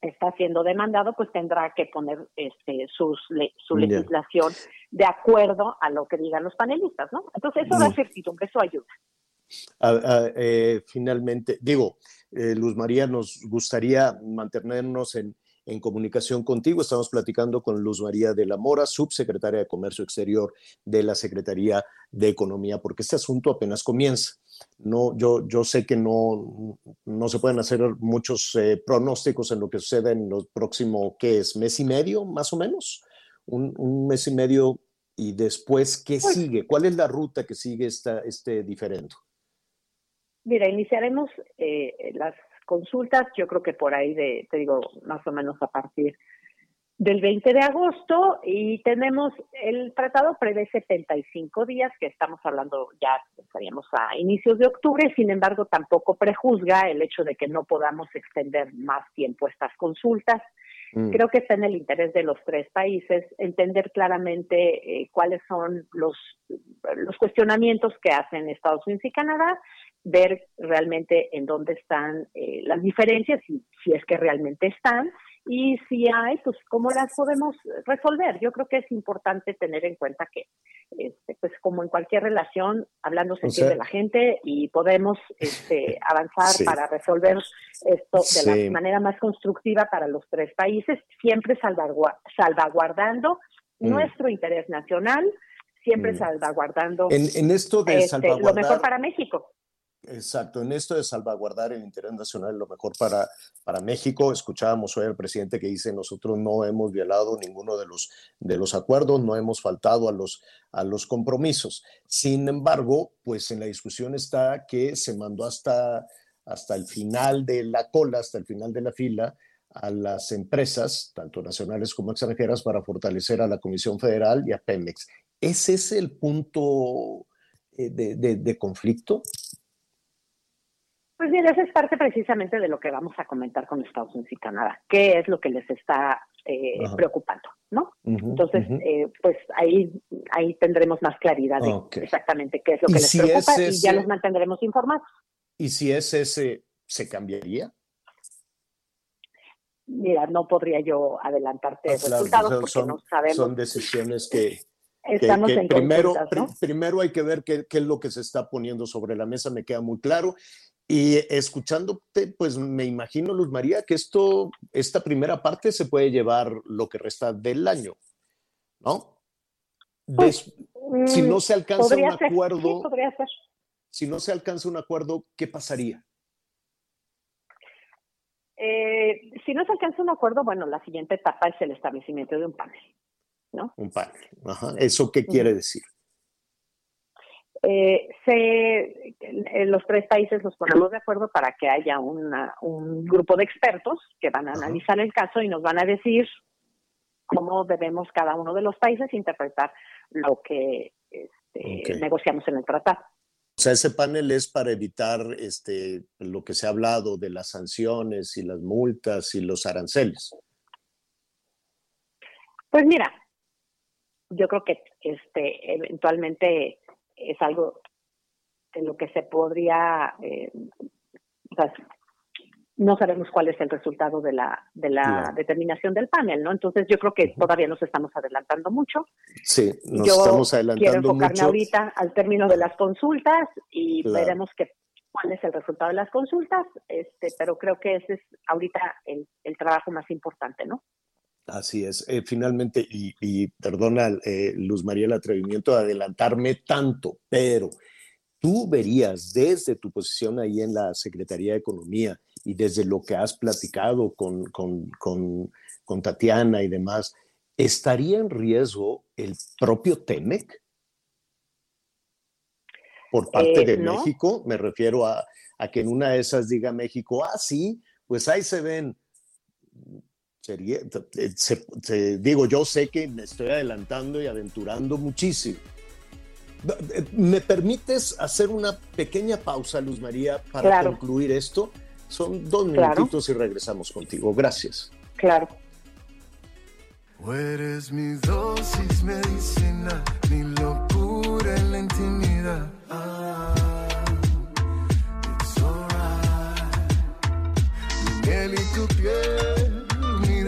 está siendo demandado, pues tendrá que poner este, sus le- su legislación de acuerdo a lo que digan los panelistas, ¿no? Entonces, eso da certidumbre, eso ayuda. Eh, finalmente, digo, eh, Luz María, nos gustaría mantenernos en, en comunicación contigo. Estamos platicando con Luz María de la Mora, subsecretaria de Comercio Exterior de la Secretaría de Economía, porque este asunto apenas comienza. No, yo, yo sé que no, no se pueden hacer muchos eh, pronósticos en lo que suceda en los próximos, ¿qué es? ¿Mes y medio, más o menos? Un, un mes y medio y después, ¿qué Pues sigue? ¿Cuál es la ruta que sigue esta, este diferendo? Mira, iniciaremos eh, las consultas, yo creo que por ahí de, te digo, más o menos a partir del 20 de agosto y tenemos, el tratado prevé 75 días, que estamos hablando ya, estaríamos a inicios de octubre, sin embargo, tampoco prejuzga el hecho de que no podamos extender más tiempo estas consultas. Mm. Creo que está en el interés de los tres países entender claramente eh, cuáles son los, los cuestionamientos que hacen Estados Unidos y Canadá, ver realmente en dónde están eh, las diferencias, si, si es que realmente están, y si hay, pues cómo las podemos resolver. Yo creo que es importante tener en cuenta que, este, pues como en cualquier relación, hablando se O sea- entiende la gente y podemos este, avanzar Sí. para resolver esto de Sí. la manera más constructiva para los tres países, siempre salvagua- salvaguardando Mm. nuestro interés nacional, siempre Mm. salvaguardando En, en esto de este, lo mejor para México. Exacto, en esto de salvaguardar el interés nacional, lo mejor para, para México, escuchábamos hoy al presidente que dice, nosotros no hemos violado ninguno de los, de los acuerdos, no hemos faltado a los, a los compromisos. Sin embargo, pues en la discusión está que se mandó hasta, hasta el final de la cola, hasta el final de la fila, a las empresas, tanto nacionales como extranjeras, para fortalecer a la Comisión Federal y a Pemex. ¿Es ese el punto eh, de, de- de conflicto? Pues bien, esa es parte precisamente de lo que vamos a comentar con Estados Unidos y Canadá. ¿Qué es lo que les está eh, preocupando? ¿no? Entonces, eh, pues ahí, ahí tendremos más claridad de exactamente qué es lo que les si preocupa es y ya los mantendremos informados. Y si es ese, ¿se cambiaría? Mira, no podría yo adelantarte Ah, claro, resultados son- porque son, no sabemos. son decisiones que, Estamos que en primero, ¿no? pri- primero hay que ver qué, qué es lo que se está poniendo sobre la mesa, me queda muy claro. Y escuchándote, pues me imagino, Luz María, que esto, esta primera parte se puede llevar lo que resta del año, ¿no? Des- si no se alcanza un Pues, mm, ser, acuerdo, sí, podría ser. si no se alcanza un acuerdo, ¿qué pasaría? Eh, si no se alcanza un acuerdo, bueno, la siguiente etapa es el establecimiento de un panel, ¿no? Un panel. Ajá. ¿Eso qué quiere decir? Eh, se, eh, los tres países nos ponemos de acuerdo para que haya una- un grupo de expertos que van a analizar el caso y nos van a decir cómo debemos cada uno de los países interpretar lo que este, negociamos en el tratado. O sea, ese panel es para evitar este, lo que se ha hablado de las sanciones y las multas y los aranceles. Pues mira, yo creo que este eventualmente es algo de lo que se podría, eh, o sea, no sabemos cuál es el resultado de la, de la Claro. determinación del panel, ¿no? Entonces yo creo que todavía nos estamos adelantando mucho. Sí, nos yo estamos quiero adelantando enfocarme mucho. ahorita al término de las consultas y Claro. veremos que, cuál es el resultado de las consultas, este, pero creo que ese es ahorita el, el trabajo más importante, ¿no? Así es. Eh, finalmente, y, y perdona, eh, Luz María, el atrevimiento de adelantarme tanto, pero tú verías desde tu posición ahí en la Secretaría de Economía y desde lo que has platicado con, con, con, con Tatiana y demás, ¿estaría en riesgo el propio TEMEC? Por parte Eh, de no. México, me refiero a, a que en una de esas diga México, ah, sí, pues ahí se ven sería, eh, se- se- digo, yo sé que me estoy adelantando y aventurando muchísimo. Eh, ¿Me permites hacer una pequeña pausa, Luz María, para Claro. concluir esto? Son dos Claro. minutitos y regresamos contigo. Gracias. Claro. Tú eres mi dosis medicina, mi locura en la intimidad. Ah, it's alright. Mi miel y tu piel,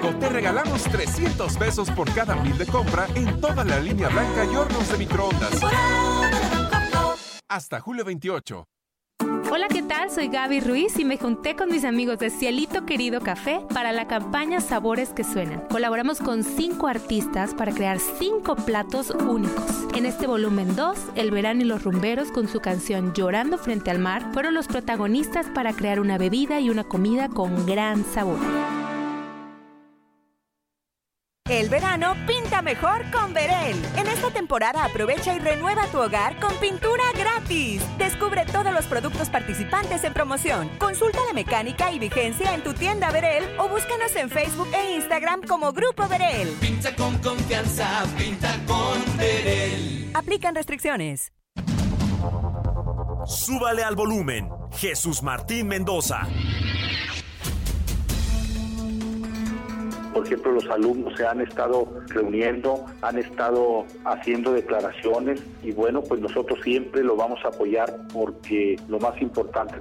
Te regalamos 300 pesos por cada mil de compra en toda la línea blanca y hornos de microondas. Hasta julio 28. Hola, ¿qué tal? Soy Gaby Ruiz y me junté con mis amigos de Cielito Querido Café para la campaña Sabores que Suenan. Colaboramos con cinco artistas para crear cinco platos únicos. En este volumen 2, El Verano y los Rumberos con su canción Llorando frente al mar fueron los protagonistas para crear una bebida y una comida con gran sabor. El verano pinta mejor con Verel. En esta temporada aprovecha y renueva tu hogar con pintura gratis. Descubre todos los productos participantes en promoción. Consulta la mecánica y vigencia en tu tienda Verel o búscanos en Facebook e Instagram como Grupo Verel. Pinta con confianza, pinta con Verel. Aplican restricciones. Súbale al volumen. Jesús Martín Mendoza. Por ejemplo, los alumnos se han estado reuniendo, han estado haciendo declaraciones y bueno, pues nosotros siempre lo vamos a apoyar porque lo más importante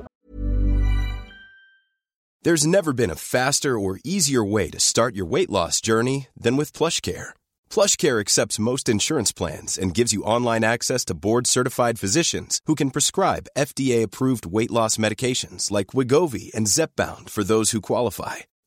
There's never been a faster or easier way to start your weight loss journey than with PlushCare. PlushCare accepts most insurance plans and gives you online access to board-certified physicians who can prescribe FDA-approved weight loss medications like Wigovi and Zepbound for those who qualify.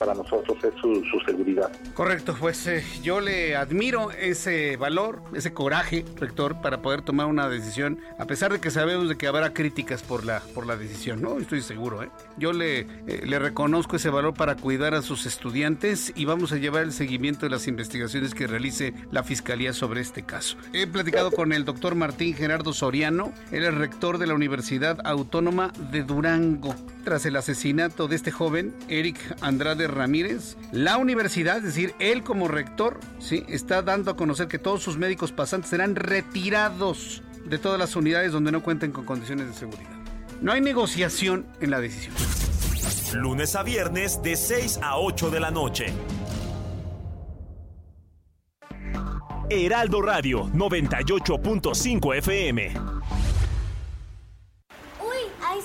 Para nosotros es su, seguridad. Correcto, pues eh, yo le admiro ese valor, ese coraje, rector, para poder tomar una decisión, a pesar de que sabemos de que habrá críticas por la, por la decisión, ¿no? Estoy seguro, ¿eh? Yo le, eh, le reconozco ese valor para cuidar a sus estudiantes y vamos a llevar el seguimiento de las investigaciones que realice la Fiscalía sobre este caso. He platicado con el doctor Martín Gerardo Soriano, él es rector de la Universidad Autónoma de Durango. Tras el asesinato de este joven, Eric Andrade Ramírez, la universidad, es decir, él como rector, ¿sí? está dando a conocer que todos sus médicos pasantes serán retirados de todas las unidades donde no cuenten con condiciones de seguridad. No hay negociación en la decisión. Lunes a viernes de 6 a 8 de la noche. Heraldo Radio 98.5 FM.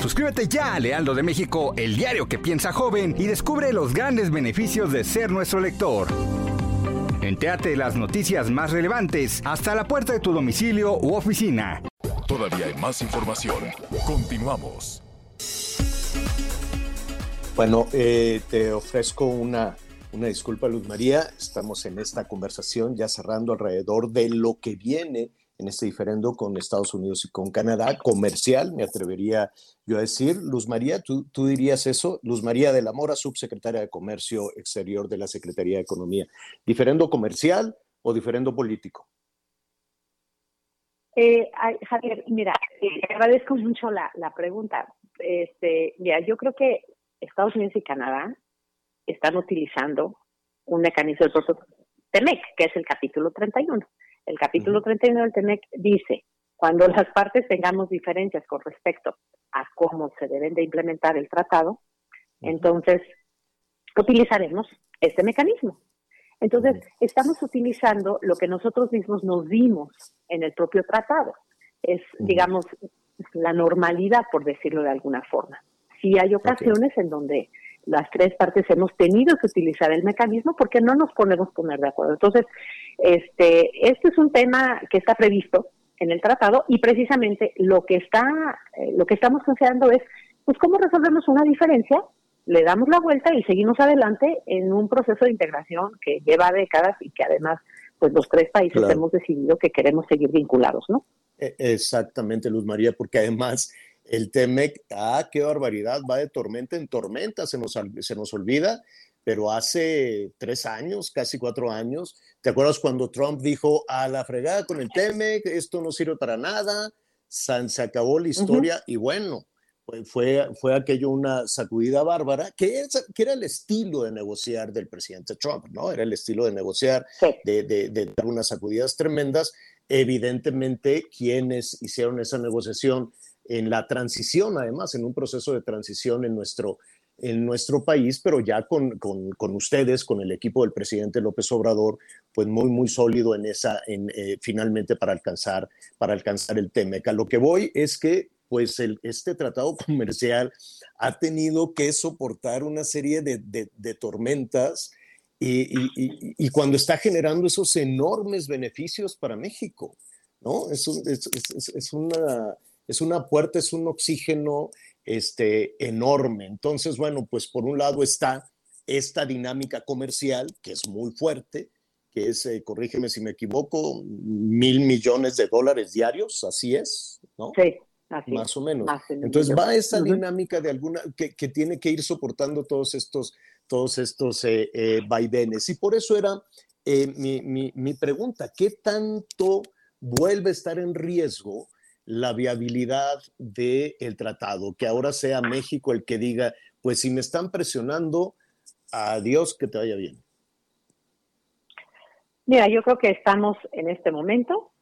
Suscríbete ya a Lealdo de México, el diario que piensa joven, y descubre los grandes beneficios de ser nuestro lector. Entéate las noticias más relevantes hasta la puerta de tu domicilio u oficina. Todavía hay más información. Continuamos. Bueno, eh, te ofrezco una, una disculpa, Luz María. Estamos en esta conversación ya cerrando alrededor de lo que viene en este diferendo con Estados Unidos y con Canadá, comercial, me atrevería yo a decir. Luz María, ¿tú, dirías eso? Luz María de la Mora, subsecretaria de Comercio Exterior de la Secretaría de Economía. ¿Diferendo comercial o diferendo político? Eh, Javier, mira, eh, agradezco mucho la, la pregunta. Este, mira, yo creo que Estados Unidos y Canadá están utilizando un mecanismo del proceso TEMEC, que es el capítulo 31. El capítulo 31 del TEMEC dice, cuando las partes tengamos diferencias con respecto a cómo se deben de implementar el tratado, entonces utilizaremos este mecanismo. Entonces, estamos utilizando lo que nosotros mismos nos dimos en el propio tratado. Es, digamos, la normalidad, por decirlo de alguna forma. Si hay ocasiones en donde las tres partes hemos tenido que utilizar el mecanismo porque no nos podemos poner de acuerdo. Entonces, este, este es un tema que está previsto en el tratado y precisamente lo que está, eh, lo que estamos considerando es, pues, cómo resolvemos una diferencia, le damos la vuelta y seguimos adelante en un proceso de integración que lleva décadas y que además, pues, los tres países hemos decidido que queremos seguir vinculados, ¿no? E, exactamente, Luz María, porque además el TEMEC, ah, qué barbaridad, va de tormenta en tormenta, se nos, se nos olvida, pero hace tres años, casi cuatro años, ¿te acuerdas cuando Trump dijo a la fregada con el TEMEC, esto no sirve para nada, se acabó la historia y bueno, fue, fue aquello una sacudida bárbara, que, que era el estilo de negociar del presidente Trump, ¿no? Era el estilo de negociar, de, de, de dar unas sacudidas tremendas. Evidentemente, quienes hicieron esa negociación en la transición, además, en un proceso de transición en nuestro, en nuestro país, pero ya con, con, ustedes, con el equipo del presidente López Obrador, pues muy, muy sólido en esa, en, eh, finalmente para alcanzar, para alcanzar el TEMEC. lo que voy es que pues el, este tratado comercial ha tenido que soportar una serie de, de, tormentas y, y, y, cuando está generando esos enormes beneficios para México, ¿no? Es, es, es, es una es una puerta, es un oxígeno este, enorme. Entonces, bueno, pues por un lado está esta dinámica comercial, que es muy fuerte, que es, eh, corrígeme si me equivoco, mil millones de dólares diarios, así es, ¿no? Sí. Así más o menos. Entonces va esta dinámica de alguna que, que, tiene que ir soportando todos estos, todos estos eh, eh, vaivenes. Y por eso era mi, mi, mi, pregunta, ¿qué tanto vuelve a estar en riesgo la viabilidad del el tratado, que ahora sea México el que diga, pues si me están presionando, adiós, que te vaya bien. Mira, yo creo que estamos en este momento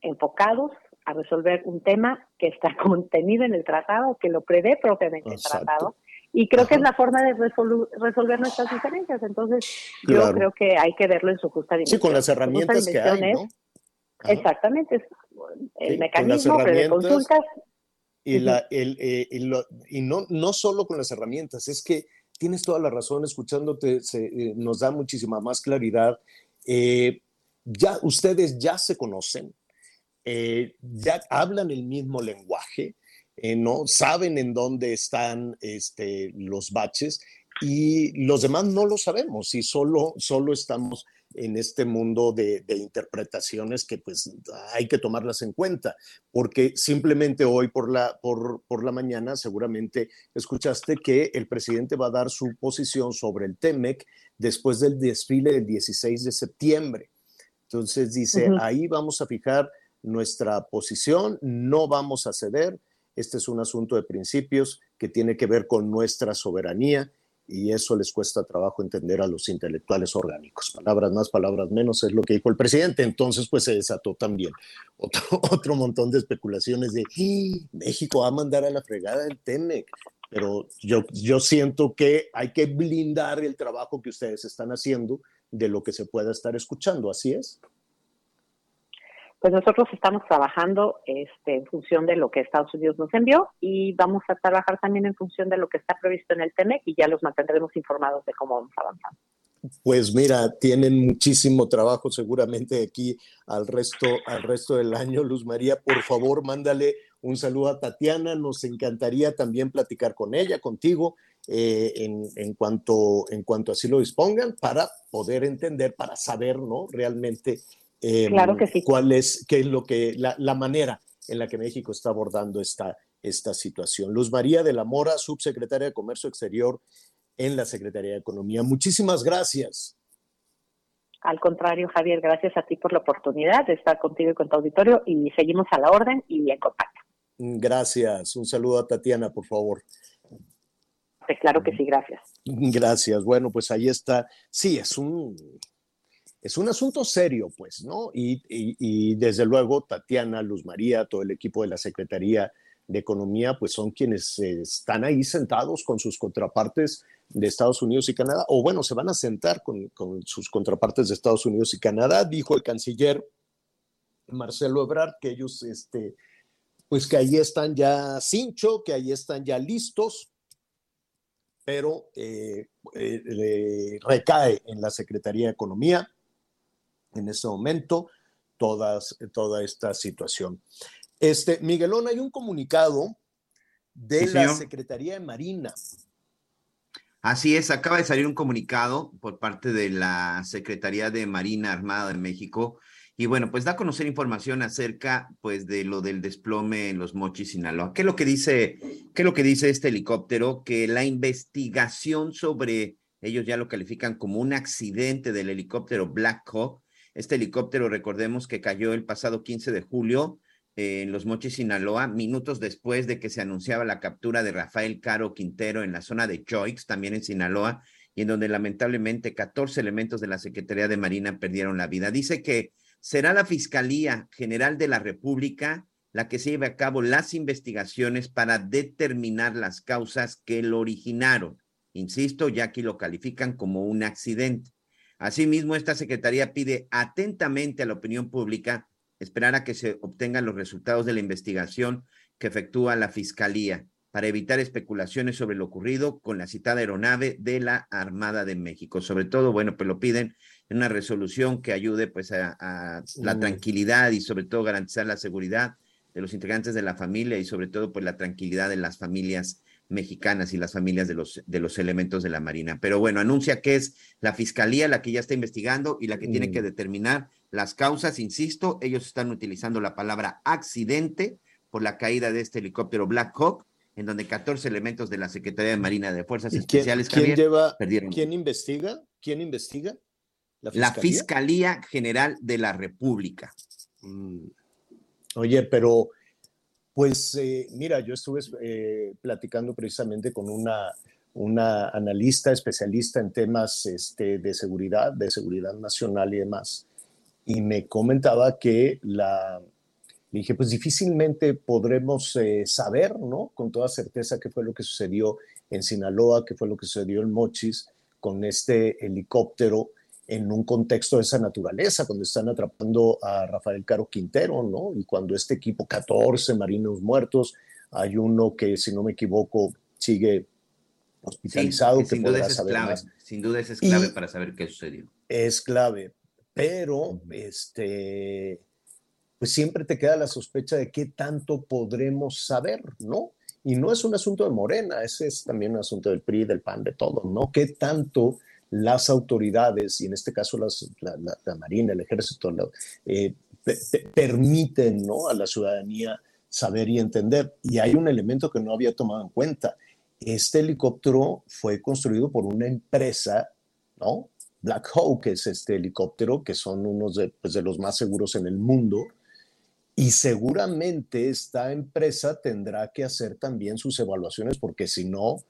enfocados a resolver un tema que está contenido en el tratado, que lo prevé propiamente el tratado, y creo que es la forma de resolver nuestras diferencias. Entonces, yo creo que hay que verlo en su justa dimensión. Sí, con las herramientas que hay, ¿no? Exactamente, el mecanismo de consultas. Y, la, el, eh, y, no, no solo con las herramientas, es que tienes toda la razón, escuchándote eh, nos da muchísima más claridad. Eh, ya ustedes ya se conocen, ya hablan el mismo lenguaje, ¿no? Saben en dónde están este, los baches y los demás no lo sabemos y solo, solo estamos en este mundo de, interpretaciones que pues hay que tomarlas en cuenta, porque simplemente hoy por la, por, por la mañana seguramente escuchaste que el presidente va a dar su posición sobre el TEMEC después del desfile del 16 de septiembre. Entonces dice, ahí vamos a fijar nuestra posición, no vamos a ceder, este es un asunto de principios que tiene que ver con nuestra soberanía y eso les cuesta trabajo entender a los intelectuales orgánicos. Palabras más, palabras menos, es lo que dijo el presidente. Entonces, pues se desató también otro, otro montón de especulaciones de. México va a mandar a la fregada el TEMEC. Pero yo, yo siento que hay que blindar el trabajo que ustedes están haciendo de lo que se pueda estar escuchando. ¿Así es? Pues nosotros estamos trabajando este, en función de lo que Estados Unidos nos envió y vamos a trabajar también en función de lo que está previsto en el TEMEC y ya los mantendremos informados de cómo vamos avanzando. Pues mira, tienen muchísimo trabajo seguramente aquí al resto, al resto del año. Luz María, por favor, mándale un saludo a Tatiana. Nos encantaría también platicar con ella, contigo, eh, en, en, cuanto, en cuanto así lo dispongan, para poder entender, para saber, ¿no? Realmente eh, claro que sí. cuál es, qué es lo que, la, la, manera en la que México está abordando esta, esta situación. Luz María de la Mora, subsecretaria de Comercio Exterior en la Secretaría de Economía. Muchísimas gracias. Al contrario, Javier, gracias a ti por la oportunidad de estar contigo y con tu auditorio y seguimos a la orden y en contacto. Gracias. Un saludo a Tatiana, por favor. Claro que sí, gracias. Gracias. Bueno, pues ahí está. Sí, es un, es un asunto serio, pues, ¿no? Y, desde luego Tatiana, Luz María, todo el equipo de la Secretaría de Economía, pues son quienes eh, están ahí sentados con sus contrapartes de Estados Unidos y Canadá, o bueno, se van a sentar con, con sus contrapartes de Estados Unidos y Canadá, dijo el canciller Marcelo Ebrard, que ellos, este, pues que ahí están ya cincho, que ahí están ya listos, pero eh, eh, recae en la Secretaría de Economía en este momento todas, toda esta situación. Este, Miguelón, hay un comunicado de Sí, la señor. Secretaría de Marina. Así es, acaba de salir un comunicado por parte de la Secretaría de Marina Armada de México y bueno, pues da a conocer información acerca pues de lo del desplome en los Mochis, Sinaloa. ¿Qué es lo que dice, qué es lo que dice este helicóptero? Que la investigación sobre, ellos ya lo califican como un accidente del helicóptero Black Hawk. Este helicóptero, recordemos que cayó el pasado 15 de julio en Los Mochis, Sinaloa, minutos después de que se anunciaba la captura de Rafael Caro Quintero en la zona de Choix, también en Sinaloa, y en donde lamentablemente 14 elementos de la Secretaría de Marina perdieron la vida. Dice que será la Fiscalía General de la República la que se lleve a cabo las investigaciones para determinar las causas que lo originaron. Insisto, ya que lo califican como un accidente. Asimismo, esta Secretaría pide atentamente a la opinión pública esperar a que se obtengan los resultados de la investigación que efectúa la Fiscalía para evitar especulaciones sobre lo ocurrido con la citada aeronave de la Armada de México. Sobre todo, bueno, pues lo piden en una resolución que ayude pues a, a la tranquilidad y sobre todo garantizar la seguridad de los integrantes de la familia y sobre todo pues la tranquilidad de las familias mexicanas y las familias de los, de los elementos de la Marina. Pero bueno, anuncia que es la Fiscalía la que ya está investigando y la que tiene Mm. que determinar las causas. Insisto, ellos están utilizando la palabra accidente por la caída de este helicóptero Black Hawk, en donde 14 elementos de la Secretaría de Marina de Fuerzas ¿Y quién, Especiales quién Javier, lleva, perdieron. quién investiga? ¿Quién investiga? La Fiscalía General de la República. Mm. Oye, pero pues eh, mira, yo estuve eh, platicando precisamente con una, una analista especialista en temas este, de seguridad, de seguridad nacional y demás, y me comentaba que la, le dije, pues difícilmente podremos eh, saber, ¿no? Con toda certeza qué fue lo que sucedió en Sinaloa, qué fue lo que sucedió en Mochis con este helicóptero en un contexto de esa naturaleza, cuando están atrapando a Rafael Caro Quintero, ¿no? Y cuando este equipo, 14 marinos muertos, hay uno que, si no me equivoco, sigue hospitalizado, Sí, que sin duda podrá saber clave. más. Sin duda esa es clave Y- para saber qué sucedió. Es clave, pero este, pues siempre te queda la sospecha de qué tanto podremos saber, ¿no? Y no es un asunto de Morena, ese es también un asunto del PRI, del PAN, de todo, ¿no? ¿Qué tanto las autoridades, y en este caso las- la, la- la Marina, el Ejército, la- eh, pe- pe- permiten ¿no? a la ciudadanía saber y entender? Y hay un elemento que no había tomado en cuenta. Este helicóptero fue construido por una empresa, ¿no? Black Hawk es este helicóptero, que son unos de, pues, de los más seguros en el mundo, Y seguramente esta empresa tendrá que hacer también sus evaluaciones porque si no,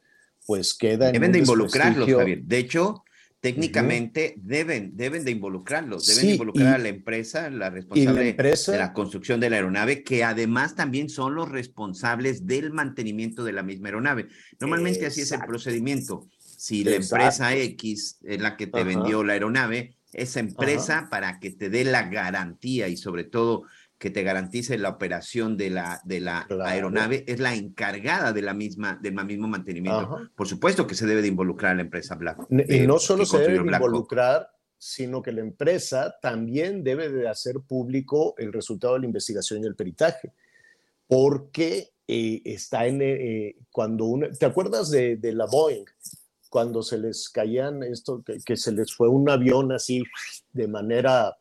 pues queda en Deben un de involucrarlos. Javier. De hecho, técnicamente deben, deben de involucrarlos, deben Sí, involucrar a la empresa, la responsable empresa- de la construcción de la aeronave, que además también son los responsables del mantenimiento de la misma aeronave. Normalmente así es el procedimiento. Si la Exacto. empresa X es la que te Ajá. vendió la aeronave, esa empresa para que te dé la garantía y sobre todo que te garantice la operación de la, de la Claro. aeronave es la encargada de la misma, del mismo mantenimiento. Ajá. Por supuesto que se debe de involucrar a la empresa Black. Y eh, no solo se debe Black involucrar, sino que la empresa también debe de hacer público el resultado de la investigación y el peritaje, porque eh, está en, eh, cuando una, ¿te acuerdas de, de la Boeing? Cuando se les caían esto, que, que se les fue un avión así de manera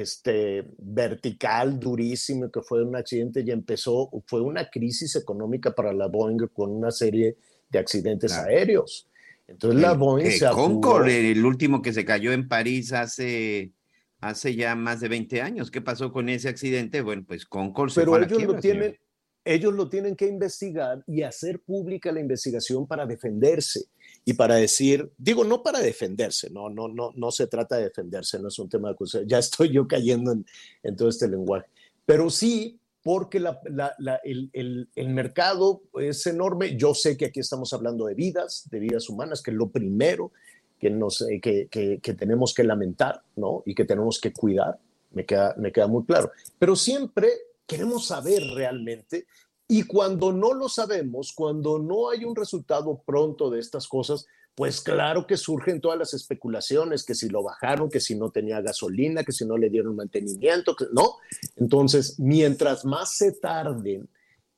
este, vertical, durísimo, que fue un accidente y empezó, fue una crisis económica para la Boeing con una serie de accidentes Claro. aéreos. Entonces la El- Boeing eh, se. Concorde, el último que se cayó en París hace, hace ya más de 20 años. ¿Qué pasó con ese accidente? Bueno, pues Concorde se pero fue a la ellos quiebra, lo señor. tienen, ellos lo tienen que investigar y hacer pública la investigación para defenderse y para decir, digo, no para defenderse, no, no, no, no se trata de defenderse, no es un tema de acusación, ya estoy yo cayendo en, en todo este lenguaje, pero sí porque la- la- la- el, el- el mercado es enorme. Yo sé que aquí estamos hablando de vidas, de vidas humanas, que es lo primero que, nos, eh, que, que- que tenemos que lamentar, ¿no? Y que tenemos que cuidar, me queda, me queda muy claro. Pero siempre queremos saber realmente y cuando no lo sabemos, cuando no hay un resultado pronto de estas cosas, pues claro que surgen todas las especulaciones, que si lo bajaron, que si no tenía gasolina, que si no le dieron mantenimiento, que, ¿no? Entonces, mientras más se tarden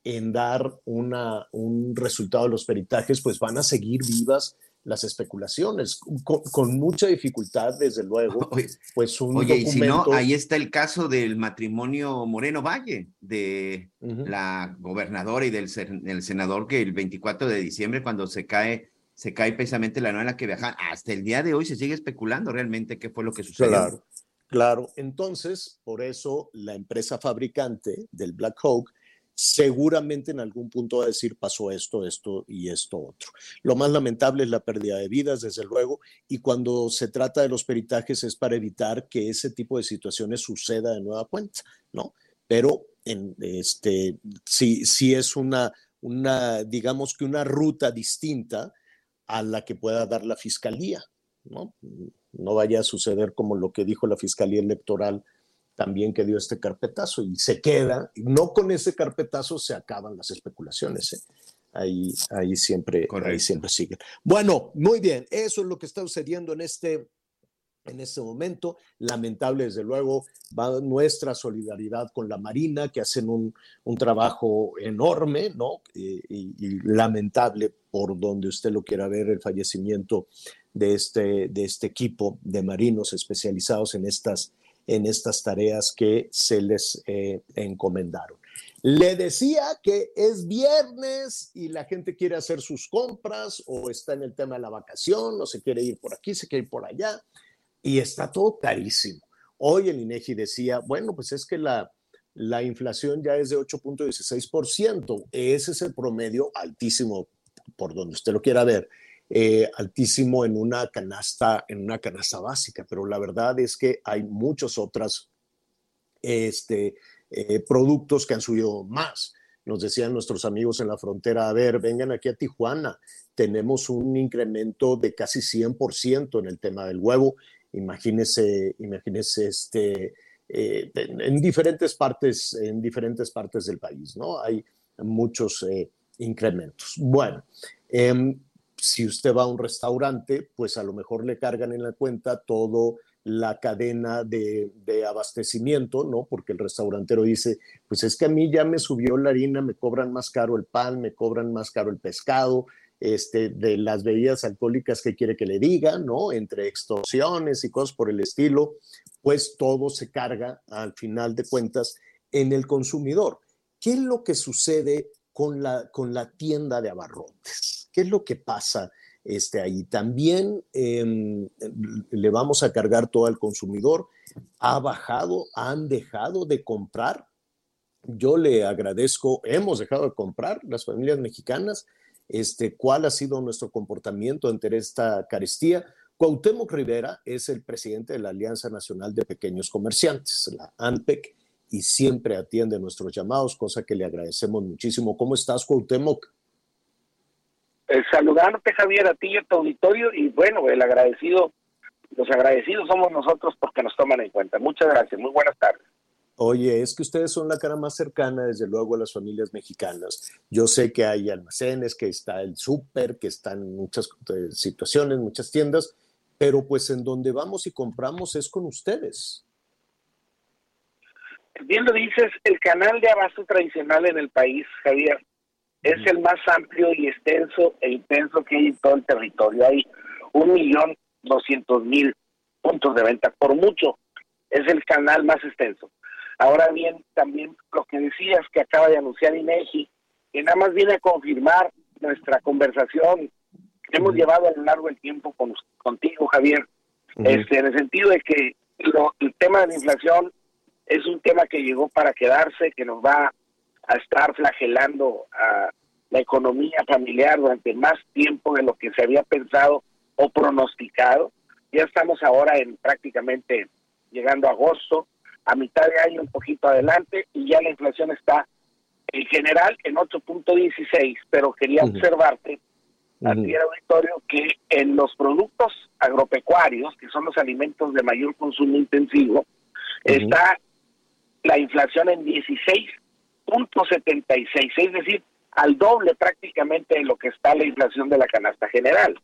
en dar un resultado de los peritajes, pues van a seguir vivas las especulaciones, con, con mucha dificultad, desde luego, pues un Oye, y si no, ahí está el caso del matrimonio Moreno Valle, de la gobernadora y del senador, que el 24 de diciembre, cuando se cae, se cae precisamente la nueva en la que viajan, hasta el día de hoy se sigue especulando realmente qué fue lo que sucedió. Claro, claro. Entonces, por eso la empresa fabricante del Black Hawk seguramente en algún punto va a decir pasó esto, esto y esto otro. Lo más lamentable es la pérdida de vidas, desde luego, y cuando se trata de los peritajes es para evitar que ese tipo de situaciones suceda de nueva cuenta, ¿no? Pero en este, si, si es una, una, digamos que una ruta distinta a la que pueda dar la fiscalía, ¿no? No vaya a suceder como lo que dijo la Fiscalía Electoral también que dio este carpetazo y se queda, no con ese carpetazo se acaban las especulaciones. ¿eh? Ahí, ahí, siempre, ahí siempre siguen. Bueno, muy bien, eso es lo que está sucediendo en este, en este momento. Lamentable, desde luego, va nuestra solidaridad con la Marina, que hacen un, un trabajo enorme, ¿no? Eh, y, y lamentable por donde usted lo quiera ver, el fallecimiento de este, de este equipo de marinos especializados en estas, en estas tareas que se les eh, encomendaron. Le decía que es viernes y la gente quiere hacer sus compras o está en el tema de la vacación o se quiere ir por aquí, se quiere ir por allá y está todo carísimo. Hoy el INEGI decía, bueno, pues es que la, la inflación ya es de 8.16%. Ese es el promedio altísimo, por donde usted lo quiera ver, eh, altísimo en una canasta, en una canasta básica. Pero la verdad es que hay muchos otros este, eh, productos que han subido más. Nos decían nuestros amigos en la frontera, a ver, vengan aquí a Tijuana, tenemos un incremento de casi 100% en el tema del huevo. Imagínese, imagínese este, eh, en, en, diferentes partes, en diferentes partes del país, ¿no? Hay muchos incrementos. Bueno, eh, si usted va a un restaurante, pues a lo mejor le cargan en la cuenta todo la cadena de, abastecimiento, ¿no? Porque el restaurantero dice, pues es que a mí ya me subió la harina, me cobran más caro el pan, me cobran más caro el pescado, este, de las bebidas alcohólicas que quiere que le diga, ¿no? Entre extorsiones y cosas por el estilo, pues todo se carga al final de cuentas en el consumidor. ¿Qué es lo que sucede con la, con la tienda de abarrotes? ¿Qué es lo que pasa este, ahí? También eh, le vamos a cargar todo al consumidor. ¿Ha bajado? ¿Han dejado de comprar? yo le agradezco, hemos dejado de comprar las familias mexicanas, este, cuál ha sido nuestro comportamiento ante esta carestía. Cuauhtémoc Rivera es el presidente de la Alianza Nacional de Pequeños Comerciantes, la ANPEC, y siempre atiende nuestros llamados, cosa que le agradecemos muchísimo. ¿Cómo estás, Cuauhtémoc? Eh, saludarte, Javier, a ti y a tu auditorio, y bueno, el agradecido, los agradecidos somos nosotros porque nos toman en cuenta. Muchas gracias, muy buenas tardes. Oye, es que ustedes son la cara más cercana, desde luego, a las familias mexicanas. Yo sé que hay almacenes, que está el súper, que están muchas eh, situaciones, muchas tiendas, pero pues en donde vamos y compramos es con ustedes. Bien lo dices, el canal de abasto tradicional en el país, Javier, es el más amplio y extenso e intenso que hay en todo el territorio. Hay un millón doscientos mil puntos de venta, por mucho, es el canal más extenso. Ahora bien, también lo que decías que acaba de anunciar INEGI, que nada más viene a confirmar nuestra conversación que hemos llevado a lo largo del tiempo con, contigo, Javier, este, en el sentido de que el tema de la inflación es un tema que llegó para quedarse, que nos va a estar flagelando a la economía familiar durante más tiempo de lo que se había pensado o pronosticado. Ya estamos ahora en prácticamente llegando a agosto, a mitad de año un poquito adelante y ya la inflación está en general en 8.16, pero quería observarte, aquí auditorio, que en los productos agropecuarios, que son los alimentos de mayor consumo intensivo, está la inflación en 16.76, es decir, al doble prácticamente de lo que está la inflación de la canasta general.